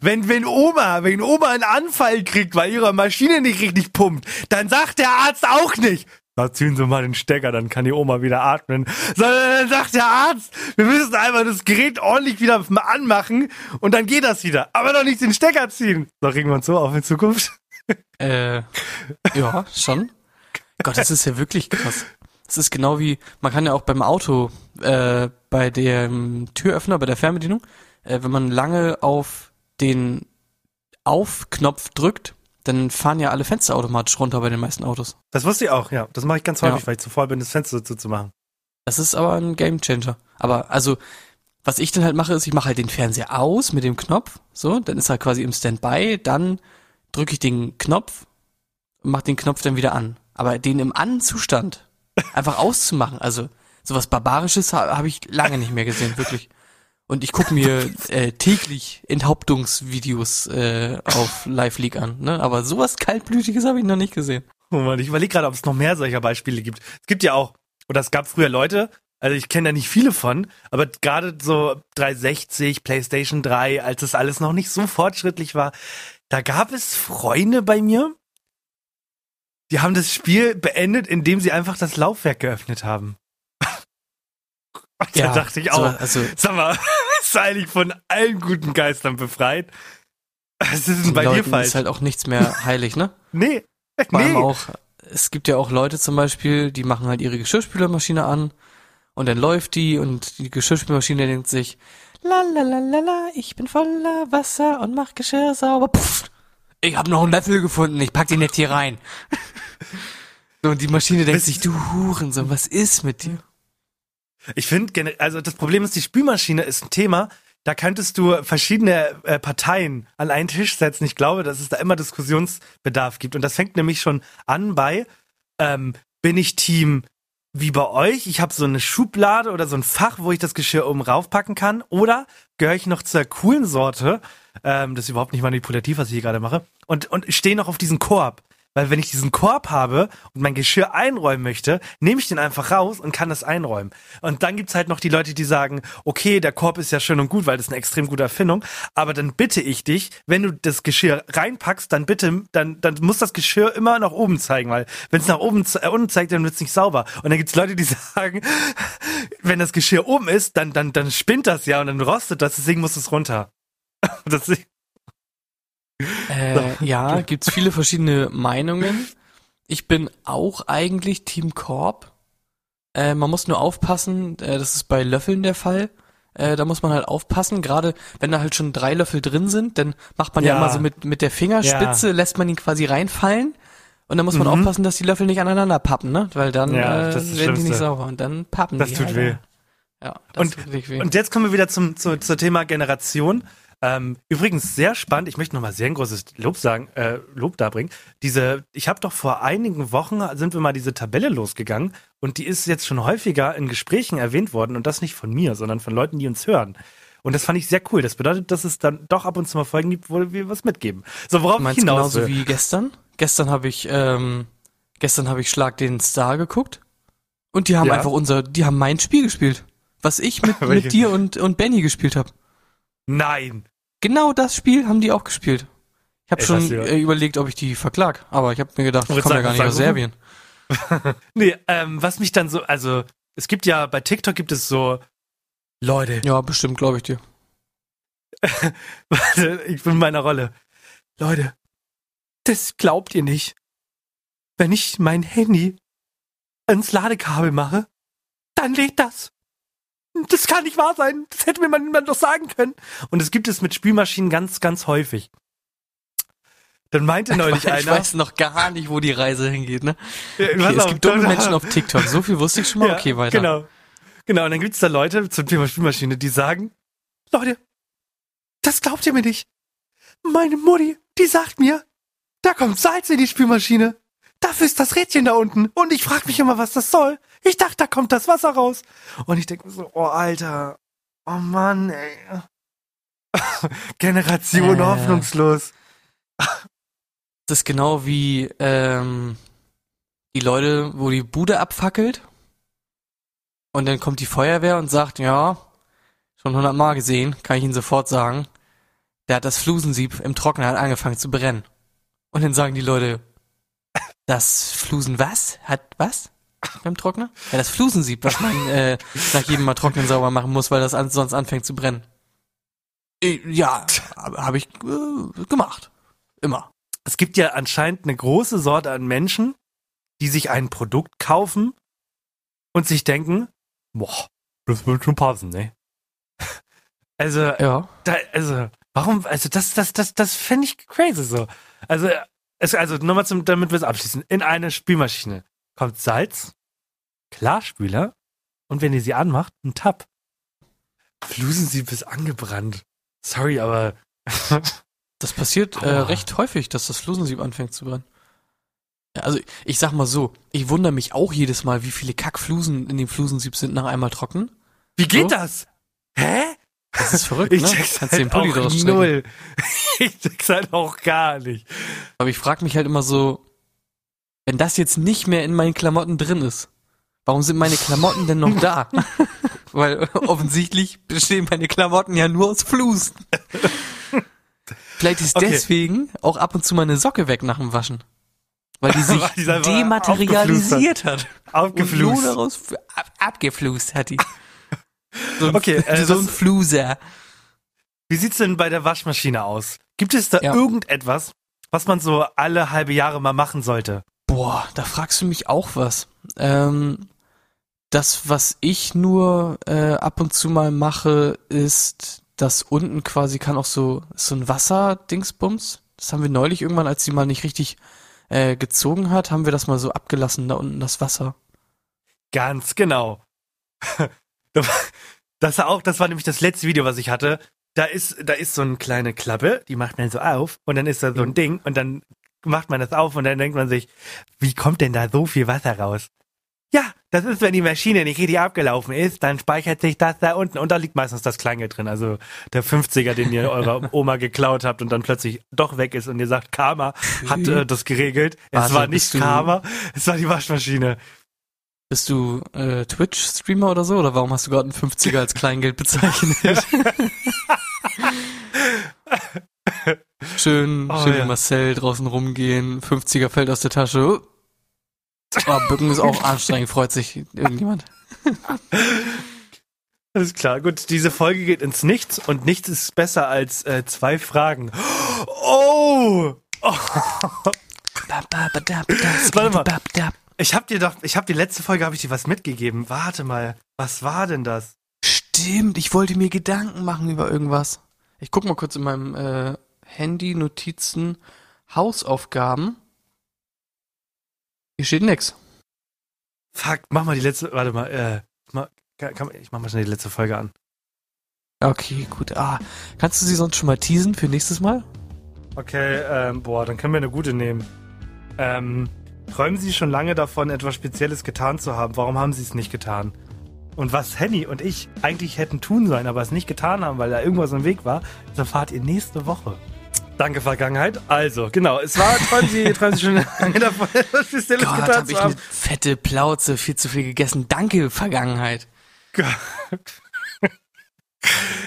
Wenn, wenn Oma, wenn Oma einen Anfall kriegt, weil ihre Maschine nicht richtig pumpt, dann sagt der Arzt auch nicht, da ziehen Sie mal den Stecker, dann kann die Oma wieder atmen. Sondern dann sagt der Arzt, wir müssen einfach das Gerät ordentlich wieder anmachen und dann geht das wieder. Aber doch nicht den Stecker ziehen. So regen wir uns so auf in Zukunft. Äh, ja, schon. Gott, das ist ja wirklich krass. Das ist genau wie, man kann ja auch beim Auto, äh, bei dem Türöffner, bei der Fernbedienung, äh, wenn man lange auf den Auf-Knopf drückt, dann fahren ja alle Fenster automatisch runter bei den meisten Autos. Das wusste ich auch, ja. Das mache ich ganz häufig, Ja. weil ich zu voll bin, das Fenster so zu machen. Das ist aber ein Gamechanger. Aber also, was ich dann halt mache, ist, ich mache halt den Fernseher aus mit dem Knopf, so, dann ist er quasi im Standby, dann drücke ich den Knopf und mache den Knopf dann wieder an. Aber den im An-Zustand einfach auszumachen, also sowas Barbarisches ha habe ich lange nicht mehr gesehen, wirklich. Und ich gucke mir äh, täglich Enthauptungsvideos äh, auf Live League an, ne? Aber sowas kaltblütiges habe ich noch nicht gesehen. Oh Mann, ich überlege gerade, ob es noch mehr solcher Beispiele gibt. Es gibt ja auch, oder es gab früher Leute, also ich kenne da nicht viele von, aber gerade so 360, PlayStation 3, als das alles noch nicht so fortschrittlich war, da gab es Freunde bei mir, die haben das Spiel beendet, indem sie einfach das Laufwerk geöffnet haben. Und da dachte ich so, auch, also sag mal, ist eigentlich von allen guten Geistern befreit. Was ist denn bei dir Leuten falsch? ist halt auch nichts mehr heilig, ne? nee, Vor allem nee. auch, es gibt ja auch Leute zum Beispiel, die machen halt ihre Geschirrspülermaschine an und dann läuft die und die Geschirrspülmaschine denkt sich, la la la la la, ich bin voller Wasser und mach Geschirr sauber. Pff, ich habe noch einen Löffel gefunden, ich pack den jetzt hier rein. so, und die Maschine denkt sich, du Hurensohn, was ist mit dir? Ich finde, also das Problem ist, die Spülmaschine ist ein Thema, da könntest du verschiedene äh, Parteien an einen Tisch setzen. Ich glaube, dass es da immer Diskussionsbedarf gibt. Und das fängt nämlich schon an bei, ähm, bin ich Team wie bei euch? Ich habe so eine Schublade oder so ein Fach, wo ich das Geschirr oben raufpacken kann. Oder gehöre ich noch zur coolen Sorte? Ähm, das ist überhaupt nicht manipulativ, was ich hier gerade mache. Und, und stehe noch auf diesen Korb. Weil wenn ich diesen Korb habe und mein Geschirr einräumen möchte, nehme ich den einfach raus und kann das einräumen. Und dann gibt's halt noch die Leute, die sagen, okay, der Korb ist ja schön und gut, weil das ist eine extrem gute Erfindung, aber dann bitte ich dich, wenn du das Geschirr reinpackst, dann bitte, dann, dann muss das Geschirr immer nach oben zeigen, weil wenn es nach oben äh, unten zeigt, dann wird's nicht sauber. Und dann gibt's Leute, die sagen, wenn das Geschirr oben ist, dann, dann, dann spinnt das ja und dann rostet das, deswegen muss es runter. Das, Äh, ja, gibt's viele verschiedene Meinungen. Ich bin auch eigentlich Team Korb. Äh, man muss nur aufpassen, äh, das ist bei Löffeln der Fall. Äh, da muss man halt aufpassen, gerade wenn da halt schon drei Löffel drin sind, dann macht man ja, Ja. immer so mit, mit der Fingerspitze, lässt man ihn quasi reinfallen. Und dann muss man aufpassen, dass die Löffel nicht aneinander pappen, ne? Weil dann Mhm. Ja, äh, das das werden die nicht Schlimmste. sauber und dann pappen Das die. tut halt. weh. Ja, das Und- tut weh. Und jetzt kommen wir wieder zum, zu, zum Thema Generation. Ähm, übrigens sehr spannend, ich möchte nochmal sehr ein großes Lob sagen, äh, Lob darbringen. Diese, ich habe doch vor einigen Wochen sind wir mal diese Tabelle losgegangen und die ist jetzt schon häufiger in Gesprächen erwähnt worden und das nicht von mir, sondern von Leuten, die uns hören. Und das fand ich sehr cool. Das bedeutet, dass es dann doch ab und zu mal Folgen gibt, wo wir was mitgeben. So, worauf Du ich meinst hinaus genauso will. wie gestern? Gestern habe ich, ähm, gestern habe ich Schlag den Star geguckt. Und die haben Ja. einfach unser, die haben mein Spiel gespielt. Was ich mit, mit dir und, und Benny gespielt habe. Nein. Genau das Spiel haben die auch gespielt. Ich habe schon äh, überlegt, ob ich die verklag, aber ich habe mir gedacht, ich komme ja gar nicht aus Serbien. Nee, ähm, was mich dann so, also, es gibt ja, bei TikTok gibt es so, Leute, Ja, bestimmt, glaube ich dir. Warte, ich bin in meiner Rolle. Leute, das glaubt ihr nicht. Wenn ich mein Handy ans Ladekabel mache, dann lädt das. Das kann nicht wahr sein. Das hätte mir niemand doch sagen können. Und es gibt es mit Spielmaschinen ganz, ganz häufig. Dann meinte neulich ich einer. weiß noch gar nicht, wo die Reise hingeht, ne? Okay, pass es gibt dumme Menschen auf TikTok. So viel wusste ich schon mal. Ja, okay, weiter. Genau. Genau, und dann gibt's da Leute zum Thema Spielmaschine, die sagen, Leute, das glaubt ihr mir nicht. Meine Mutti, die sagt mir, da kommt Salz in die Spülmaschine. Dafür ist das Rädchen da unten. Und ich frage mich immer, was das soll. Ich dachte, da kommt das Wasser raus. Und ich denke mir so, oh Alter, oh Mann, ey. Generation Äh. hoffnungslos. Das ist genau wie ähm, die Leute, wo die Bude abfackelt und dann kommt die Feuerwehr und sagt, ja, schon hundertmal gesehen, kann ich Ihnen sofort sagen, der hat das Flusensieb im Trockner hat angefangen zu brennen. Und dann sagen die Leute, das Flusen was? Hat was? Beim Trockner? Ja, das Flusensieb, was man äh, nach jedem Mal trocknen sauber machen muss, weil das an, sonst anfängt zu brennen. Äh, Ja, habe ich äh, gemacht. Immer. Es gibt ja anscheinend eine große Sorte an Menschen, die sich ein Produkt kaufen und sich denken, boah, das wird schon passen, ne? Also, Ja. da, also, warum, also das, das, das, das fände ich crazy so. Also, es, also nochmal zum, damit wir es abschließen. In eine Spülmaschine kommt Salz, Klarspüler und wenn ihr sie anmacht, ein Tab. Flusensieb ist angebrannt. Sorry, aber Das passiert äh, recht häufig, dass das Flusensieb anfängt zu brennen. Also ich sag mal so, ich wundere mich auch jedes Mal, wie viele Kackflusen in dem Flusensieb sind nach einmal trocken. wie geht So? das? Hä? Das ist verrückt, Ich ne? check's Kannst den halt Pulli auch draus null. Ich check's halt auch gar nicht. Aber ich frage mich halt immer so, wenn das jetzt nicht mehr in meinen Klamotten drin ist, warum sind meine Klamotten denn noch da? Weil offensichtlich bestehen meine Klamotten ja nur aus Flusen. Vielleicht ist Okay. deswegen auch ab und zu meine Socke weg nach dem Waschen. Weil die sich Weil die dematerialisiert hat. Nur Aufgeflust. daraus ab, abgeflust hat die. So ein, Okay, äh, so ein Fluser. Wie sieht's denn bei der Waschmaschine aus? Gibt es da Ja. irgendetwas, was man so alle halbe Jahre mal machen sollte? Boah, da fragst du mich auch was. Ähm, das, was ich nur äh, ab und zu mal mache, ist, dass unten quasi kann auch so so ein Wasserdingsbums. Das haben wir neulich irgendwann, als sie mal nicht richtig äh, gezogen hat, haben wir das mal so abgelassen da unten das Wasser. Ganz genau. Das war auch, das war nämlich das letzte Video, was ich hatte. Da ist, da ist so eine kleine Klappe, die macht man so auf und dann ist da so ein Ding und dann macht man das auf und dann denkt man sich, wie kommt denn da so viel Wasser raus? Ja, das ist, wenn die Maschine nicht richtig abgelaufen ist, dann speichert sich das da unten und da liegt meistens das Kleingeld drin. Also der 50er, den ihr eurer Oma geklaut habt und dann plötzlich doch weg ist und ihr sagt, Karma hat äh, das geregelt. Es Warte, war nicht Karma, es war die Waschmaschine. Bist du äh, Twitch-Streamer oder so? Oder warum hast du gerade einen 50er als Kleingeld bezeichnet? schön, Oh, schön ja. Marcel draußen rumgehen, 50er fällt aus der Tasche. Ah, Bücken ist auch anstrengend, freut sich irgendjemand. Alles klar, gut, diese Folge geht ins Nichts und nichts ist besser als äh, zwei Fragen. Oh! oh! Warte mal. Ich hab dir doch, ich hab die letzte Folge, habe ich dir was mitgegeben. Warte mal, was war denn das? Stimmt, ich wollte mir Gedanken machen über irgendwas. Ich guck mal kurz in meinem äh, Handy, Notizen, Hausaufgaben. Hier steht nix. Fuck, mach mal die letzte, warte mal, äh, kann, kann, ich mach mal schnell die letzte Folge an. Okay, gut. Ah, kannst du sie sonst schon mal teasen für nächstes Mal? Okay, ähm, boah, dann können wir eine gute nehmen. Ähm, träumen Sie schon lange davon, etwas Spezielles getan zu haben? Warum haben Sie es nicht getan? Und was Henny und ich eigentlich hätten tun sollen, aber es nicht getan haben, weil da irgendwas im Weg war, das erfahrt ihr nächste Woche. Danke, Vergangenheit. Also, genau, es war, träumen Sie, träumen Sie schon lange davon, etwas Spezielles Gott, getan hab zu ich haben? eine fette Plauze, viel zu viel gegessen. Danke, Vergangenheit.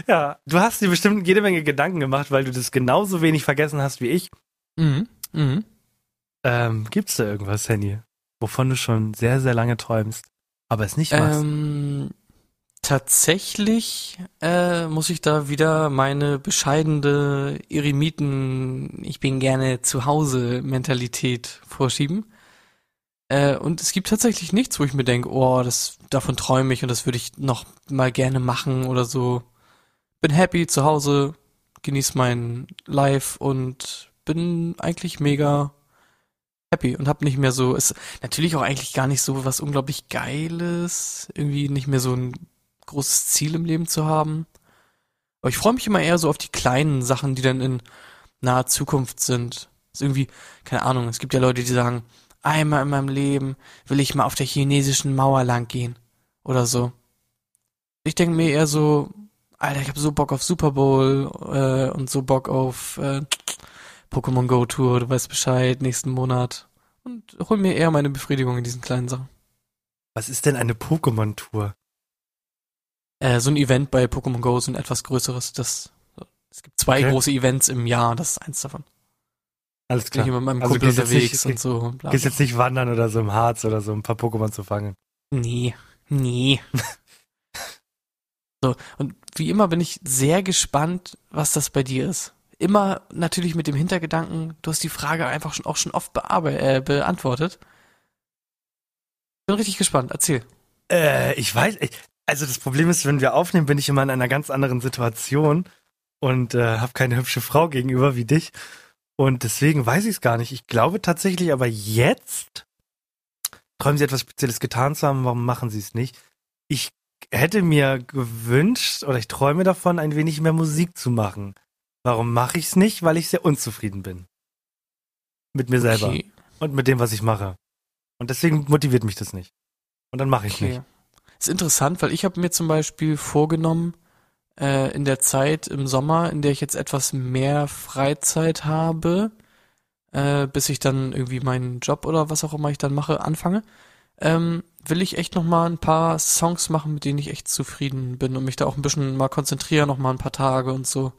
Ja, du hast dir bestimmt jede Menge Gedanken gemacht, weil du das genauso wenig vergessen hast wie ich. Mhm. Mhm. Ähm, gibt's da irgendwas, Henny, wovon du schon sehr, sehr lange träumst, aber es nicht machst? Ähm, tatsächlich äh, muss ich da wieder meine bescheidene Eremiten, ich bin gerne zu Hause Mentalität vorschieben. Äh, und es gibt tatsächlich nichts, wo ich mir denke, oh, das davon träume ich und das würde ich noch mal gerne machen oder so. Bin happy zu Hause, genieß mein Life und bin eigentlich mega happy und hab nicht mehr so, ist natürlich auch eigentlich gar nicht so was unglaublich Geiles, irgendwie nicht mehr so ein großes Ziel im Leben zu haben. Aber ich freue mich immer eher so auf die kleinen Sachen, die dann in naher Zukunft sind. Ist irgendwie, keine Ahnung, es gibt ja Leute, die sagen, einmal in meinem Leben will ich mal auf der chinesischen Mauer lang gehen. Oder so. Ich denke mir eher so, Alter, ich habe so Bock auf Super Bowl äh, und so Bock auf äh, Pokémon Go Tour, du weißt Bescheid, nächsten Monat. Und hol mir eher meine Befriedigung in diesen kleinen Sachen. Was ist denn eine Pokémon-Tour? Äh, so ein Event bei Pokémon Go, so ein etwas größeres, das es gibt zwei Okay. große Events im Jahr, das ist eins davon. Alles Bin klar. ich immer mit meinem Also Kumpel gehst jetzt unterwegs nicht- und so. Bla, Gehst bla. jetzt nicht wandern oder so im Harz oder so, ein paar Pokémon zu fangen. Nee, nee. so, und wie immer bin ich sehr gespannt, was das bei dir ist. Immer natürlich mit dem Hintergedanken, du hast die Frage einfach schon auch schon oft äh, beantwortet. Bin richtig gespannt, erzähl. Äh, ich weiß, ich, also das Problem ist, wenn wir aufnehmen, bin ich immer in einer ganz anderen Situation und äh, habe keine hübsche Frau gegenüber wie dich. Und deswegen weiß ich es gar nicht. Ich glaube tatsächlich aber jetzt träumen sie etwas Spezielles getan zu haben, warum machen sie es nicht? Ich hätte mir gewünscht oder ich träume davon, ein wenig mehr Musik zu machen. Warum mache ich es nicht? Weil ich sehr unzufrieden bin. Mit mir selber Okay, und mit dem, was ich mache. Und deswegen motiviert mich das nicht. Und dann mache ich okay. nicht. Ist interessant, weil ich habe mir zum Beispiel vorgenommen, äh, in der Zeit im Sommer, in der ich jetzt etwas mehr Freizeit habe, äh, bis ich dann irgendwie meinen Job oder was auch immer ich dann mache, anfange, ähm, will ich echt noch mal ein paar Songs machen, mit denen ich echt zufrieden bin und mich da auch ein bisschen mal konzentrieren, noch mal ein paar Tage und so.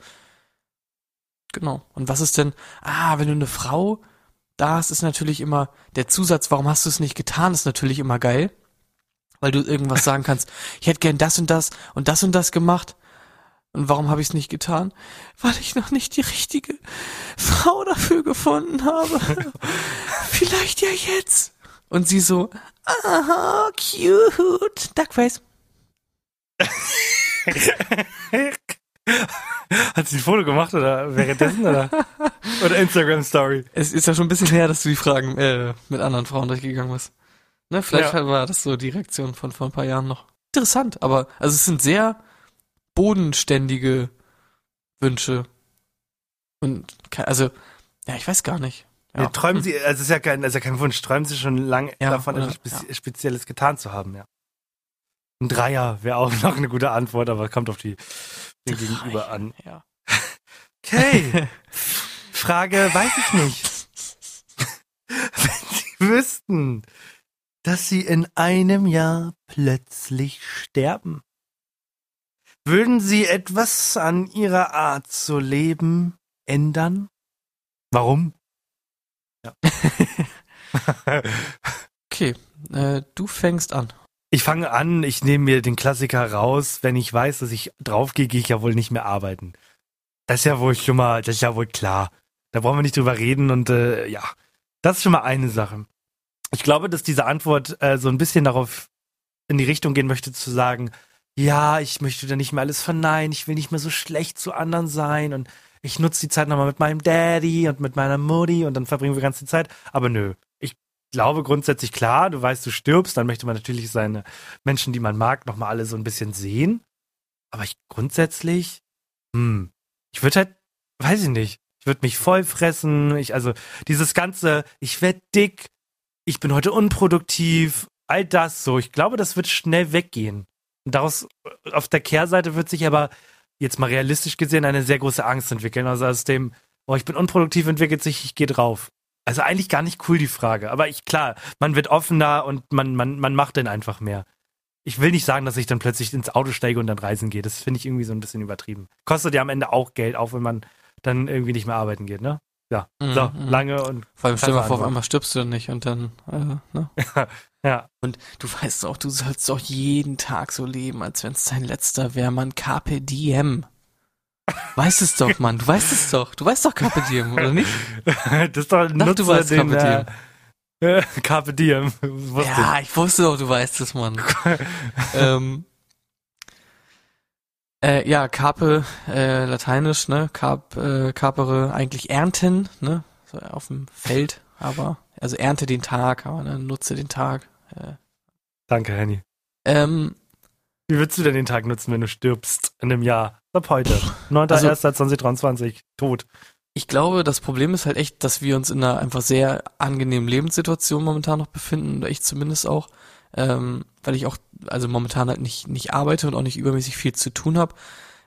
Genau. Und was ist denn, ah, wenn du eine Frau da hast, ist natürlich immer der Zusatz, warum hast du es nicht getan, ist natürlich immer geil. Weil du irgendwas sagen kannst, ich hätte gern das und das und das und das gemacht. Und warum habe ich es nicht getan? Weil ich noch nicht die richtige Frau dafür gefunden habe. Vielleicht ja jetzt. Und sie so, aha, cute. Duckface. Hat sie ein Foto gemacht oder währenddessen oder? oder Instagram Story? Es ist ja schon ein bisschen her, dass du die Fragen äh, mit anderen Frauen durchgegangen bist. Ne, vielleicht Ja. war das so die Reaktion von vor ein paar Jahren noch. Interessant, aber also es sind sehr bodenständige Wünsche. Und also, ja, ich weiß gar nicht. Ja. träumen Sie, also es ist ja kein, ja kein Wunsch, träumen Sie schon lange Ja, davon, oder- etwas Spezi Spezielles getan zu haben, ja. Ein Dreier wäre auch noch eine gute Antwort, aber kommt auf die den Gegenüber an. Ja. Okay. Frage weiß ich nicht. Wenn Sie wüssten, dass Sie in einem Jahr plötzlich sterben, würden Sie etwas an Ihrer Art zu leben ändern? Warum? Ja. Okay, äh, du fängst an. Ich fange an, ich nehme mir den Klassiker raus. Wenn ich weiß, dass ich draufgehe, gehe ich ja wohl nicht mehr arbeiten. Das ist ja wohl schon mal, das ist ja wohl klar. Da brauchen wir nicht drüber reden und äh, ja, das ist schon mal eine Sache. Ich glaube, dass diese Antwort äh, so ein bisschen darauf in die Richtung gehen möchte, zu sagen, ja, ich möchte da nicht mehr alles verneinen, ich will nicht mehr so schlecht zu anderen sein und ich nutze die Zeit nochmal mit meinem Daddy und mit meiner Mutti und dann verbringen wir ganz die Zeit. Aber nö, ich glaube grundsätzlich klar, du weißt, du stirbst, dann möchte man natürlich seine Menschen, die man mag, nochmal alle so ein bisschen sehen. Aber ich grundsätzlich, hm, ich würde halt, weiß ich nicht, ich würde mich voll fressen, ich, also dieses ganze, ich werd dick, ich bin heute unproduktiv, all das so, ich glaube, das wird schnell weggehen. Daraus, auf der Kehrseite wird sich aber jetzt mal realistisch gesehen eine sehr große Angst entwickeln. Also aus dem, oh, ich bin unproduktiv, entwickelt sich, ich gehe drauf. Also eigentlich gar nicht cool die Frage. Aber ich, klar, man wird offener und man, man, man macht dann einfach mehr. Ich will nicht sagen, dass ich dann plötzlich ins Auto steige und dann reisen gehe. Das finde ich irgendwie so ein bisschen übertrieben. Kostet ja am Ende auch Geld, auch wenn man dann irgendwie nicht mehr arbeiten geht, ne? Ja. Mhm, so, mhm. lange und. Vor allem stell dir mal vor, auf einmal stirbst du nicht und dann, äh, ne? Ja. Und du weißt auch, du sollst doch jeden Tag so leben, als wenn es dein letzter wäre, man. Carpe diem. Weißt es doch, Mann. Du weißt es doch. Du weißt doch Carpe diem, oder nicht? das ist doch Doch, nutze du weißt den, Carpe äh, Carpe Diem. Ja, ich wusste doch, du weißt es, Mann. ähm, äh, ja, Carpe, äh, lateinisch, ne? Carp, äh, Carpere, eigentlich ernten, ne? So auf dem Feld, aber, also ernte den Tag, aber ne, nutze den Tag. Äh, Danke, Henny. ähm, Wie würdest du denn den Tag nutzen, wenn du stirbst in einem Jahr? Ab heute. Also- 9.1.2023. Tot. Ich glaube, das Problem ist halt echt, dass wir uns in einer einfach sehr angenehmen Lebenssituation momentan noch befinden, oder ich zumindest auch, ähm, weil ich auch, also momentan halt nicht, nicht arbeite und auch nicht übermäßig viel zu tun habe.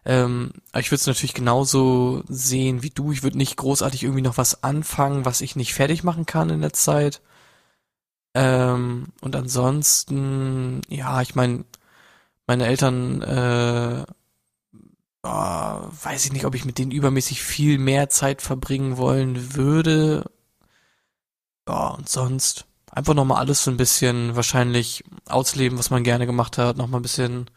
Ähm, aber ich würde es natürlich genauso sehen wie du. Ich würde nicht großartig irgendwie noch was anfangen, was ich nicht fertig machen kann in der Zeit. Ähm, und ansonsten, ja, ich meine, meine Eltern, äh, ah, weiß ich nicht, ob ich mit denen übermäßig viel mehr Zeit verbringen wollen würde. Ja, und sonst einfach nochmal alles so ein bisschen wahrscheinlich ausleben, was man gerne gemacht hat, nochmal ein bisschen,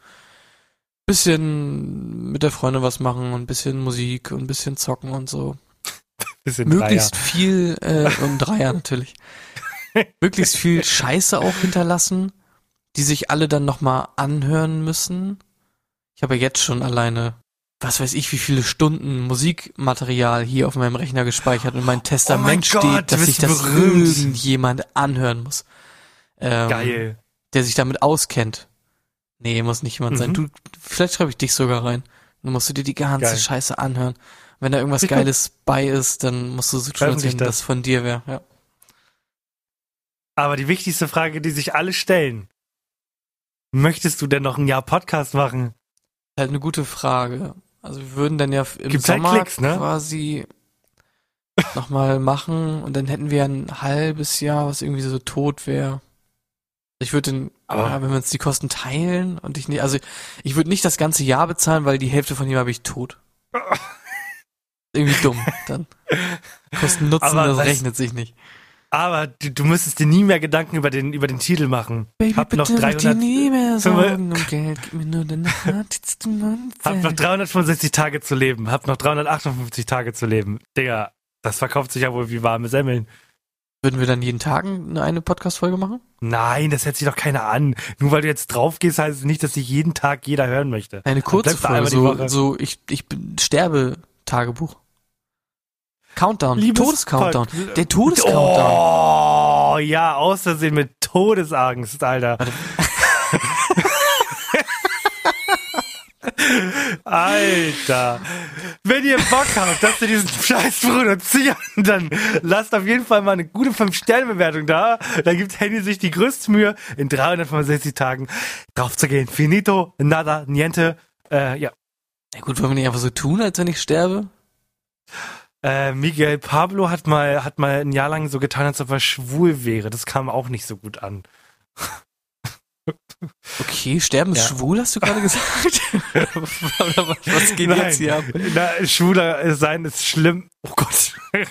bisschen mit der Freundin was machen und ein bisschen Musik und ein bisschen zocken und so. Bisschen Möglichst viel, äh, und Dreier natürlich. Möglichst viel Scheiße auch hinterlassen, die sich alle dann nochmal anhören müssen. Ich habe ja jetzt schon alleine, was weiß ich, wie viele Stunden Musikmaterial hier auf meinem Rechner gespeichert und mein Testament Oh Gott, steht, du dass sich bist das berühmt. irgendjemand anhören muss. Ähm, Geil. Der sich damit auskennt. Nee, muss nicht jemand sein. Mhm. Du, vielleicht schreibe ich dich sogar rein. Dann musst du dir die ganze Geil. Scheiße anhören. Wenn da irgendwas Ich Geiles bei ist, dann musst du so tun, als wenn das. das von dir wäre. Ja. Aber die wichtigste Frage, die sich alle stellen. Möchtest du denn noch ein Jahr Podcast machen? Halt eine gute Frage. Also wir würden dann ja im Gibt's halt Sommer Klicks, ne? quasi nochmal machen und dann hätten wir ein halbes Jahr, was irgendwie so tot wäre. Ich würde den, Aber- ja, wenn wir uns die Kosten teilen und ich nicht, also ich würde nicht das ganze Jahr bezahlen, weil die Hälfte von ihm habe ich tot. Irgendwie dumm, dann. Kosten Nutzen, Aber das was- rechnet sich nicht. Aber du, du müsstest dir nie mehr Gedanken über den, über den Titel machen. Baby, hab noch bitte mach dir 300, nie mehr Sorgen um Geld, gib mir nur deine hab noch 365 Tage zu leben. Hab noch 358 Tage zu leben. Digga, das verkauft sich ja wohl wie warme Semmeln. Würden wir dann jeden Tag eine, Podcast-Folge machen? Nein, das hört sich doch keiner an. Nur weil du jetzt drauf gehst, heißt es nicht, dass dich jeden Tag jeder hören möchte. Eine kurze Folge, so, so ich, ich sterbe Tagebuch. Countdown, Liebes Todescountdown. Pod- Der Todescountdown. Oh, ja, aus Versehen mit Todesangst, Alter. Alter. Wenn ihr Bock habt, dass ihr diesen Scheiß produzieren, dann lasst auf jeden Fall mal eine gute 5-Sterne-Bewertung da. Da gibt Handy sich die größte Mühe, in 365 Tagen drauf zu gehen. Finito, nada, niente. Äh, ja. Na gut, wollen wir nicht einfach so tun, als wenn ich sterbe? Äh, Miguel Pablo hat mal, hat mal ein Jahr lang so getan, als ob er schwul wäre. Das kam auch nicht so gut an. Okay, sterben ist Ja. schwul, hast du gerade gesagt? Was, geht Nein. jetzt hier ab? Na, schwuler sein ist schlimm. Oh Gott. äh,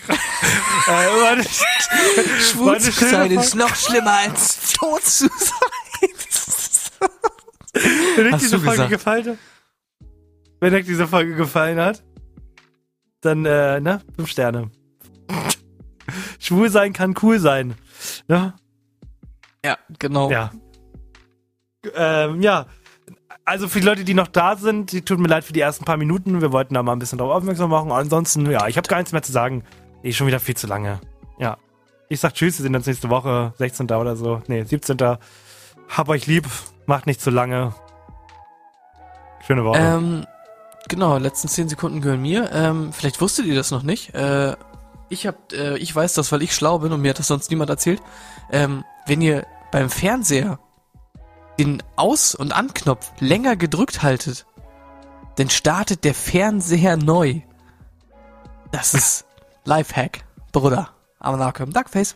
warte. Schwul Warte, zu sein ist noch schlimmer als tot zu sein. Wenn euch diese Folge gefallen hat, wenn euch diese Folge gefallen hat, dann, äh, ne, fünf Sterne. Schwul sein kann cool sein. Ne? Ja, genau. Ja. Ähm, ja. Also für die Leute, die noch da sind, die tut mir leid für die ersten paar Minuten. Wir wollten da mal ein bisschen drauf aufmerksam machen. Ansonsten, ja, ich habe gar nichts mehr zu sagen. Eh schon wieder viel zu lange. Ja. Ich sag Tschüss, wir sehen uns nächste Woche, 16. oder so. Nee, 17. Hab euch lieb, macht nicht zu lange. Schöne Woche. Ähm, genau, letzten 10 Sekunden gehören mir. Ähm, vielleicht wusstet ihr das noch nicht. Äh, ich hab, äh, ich weiß das, weil ich schlau bin und mir hat das sonst niemand erzählt. Ähm, wenn ihr beim Fernseher den Aus- und Anknopf länger gedrückt haltet, dann startet der Fernseher neu. Das ist Lifehack, Bruder. Aber nachkommen. Duckface.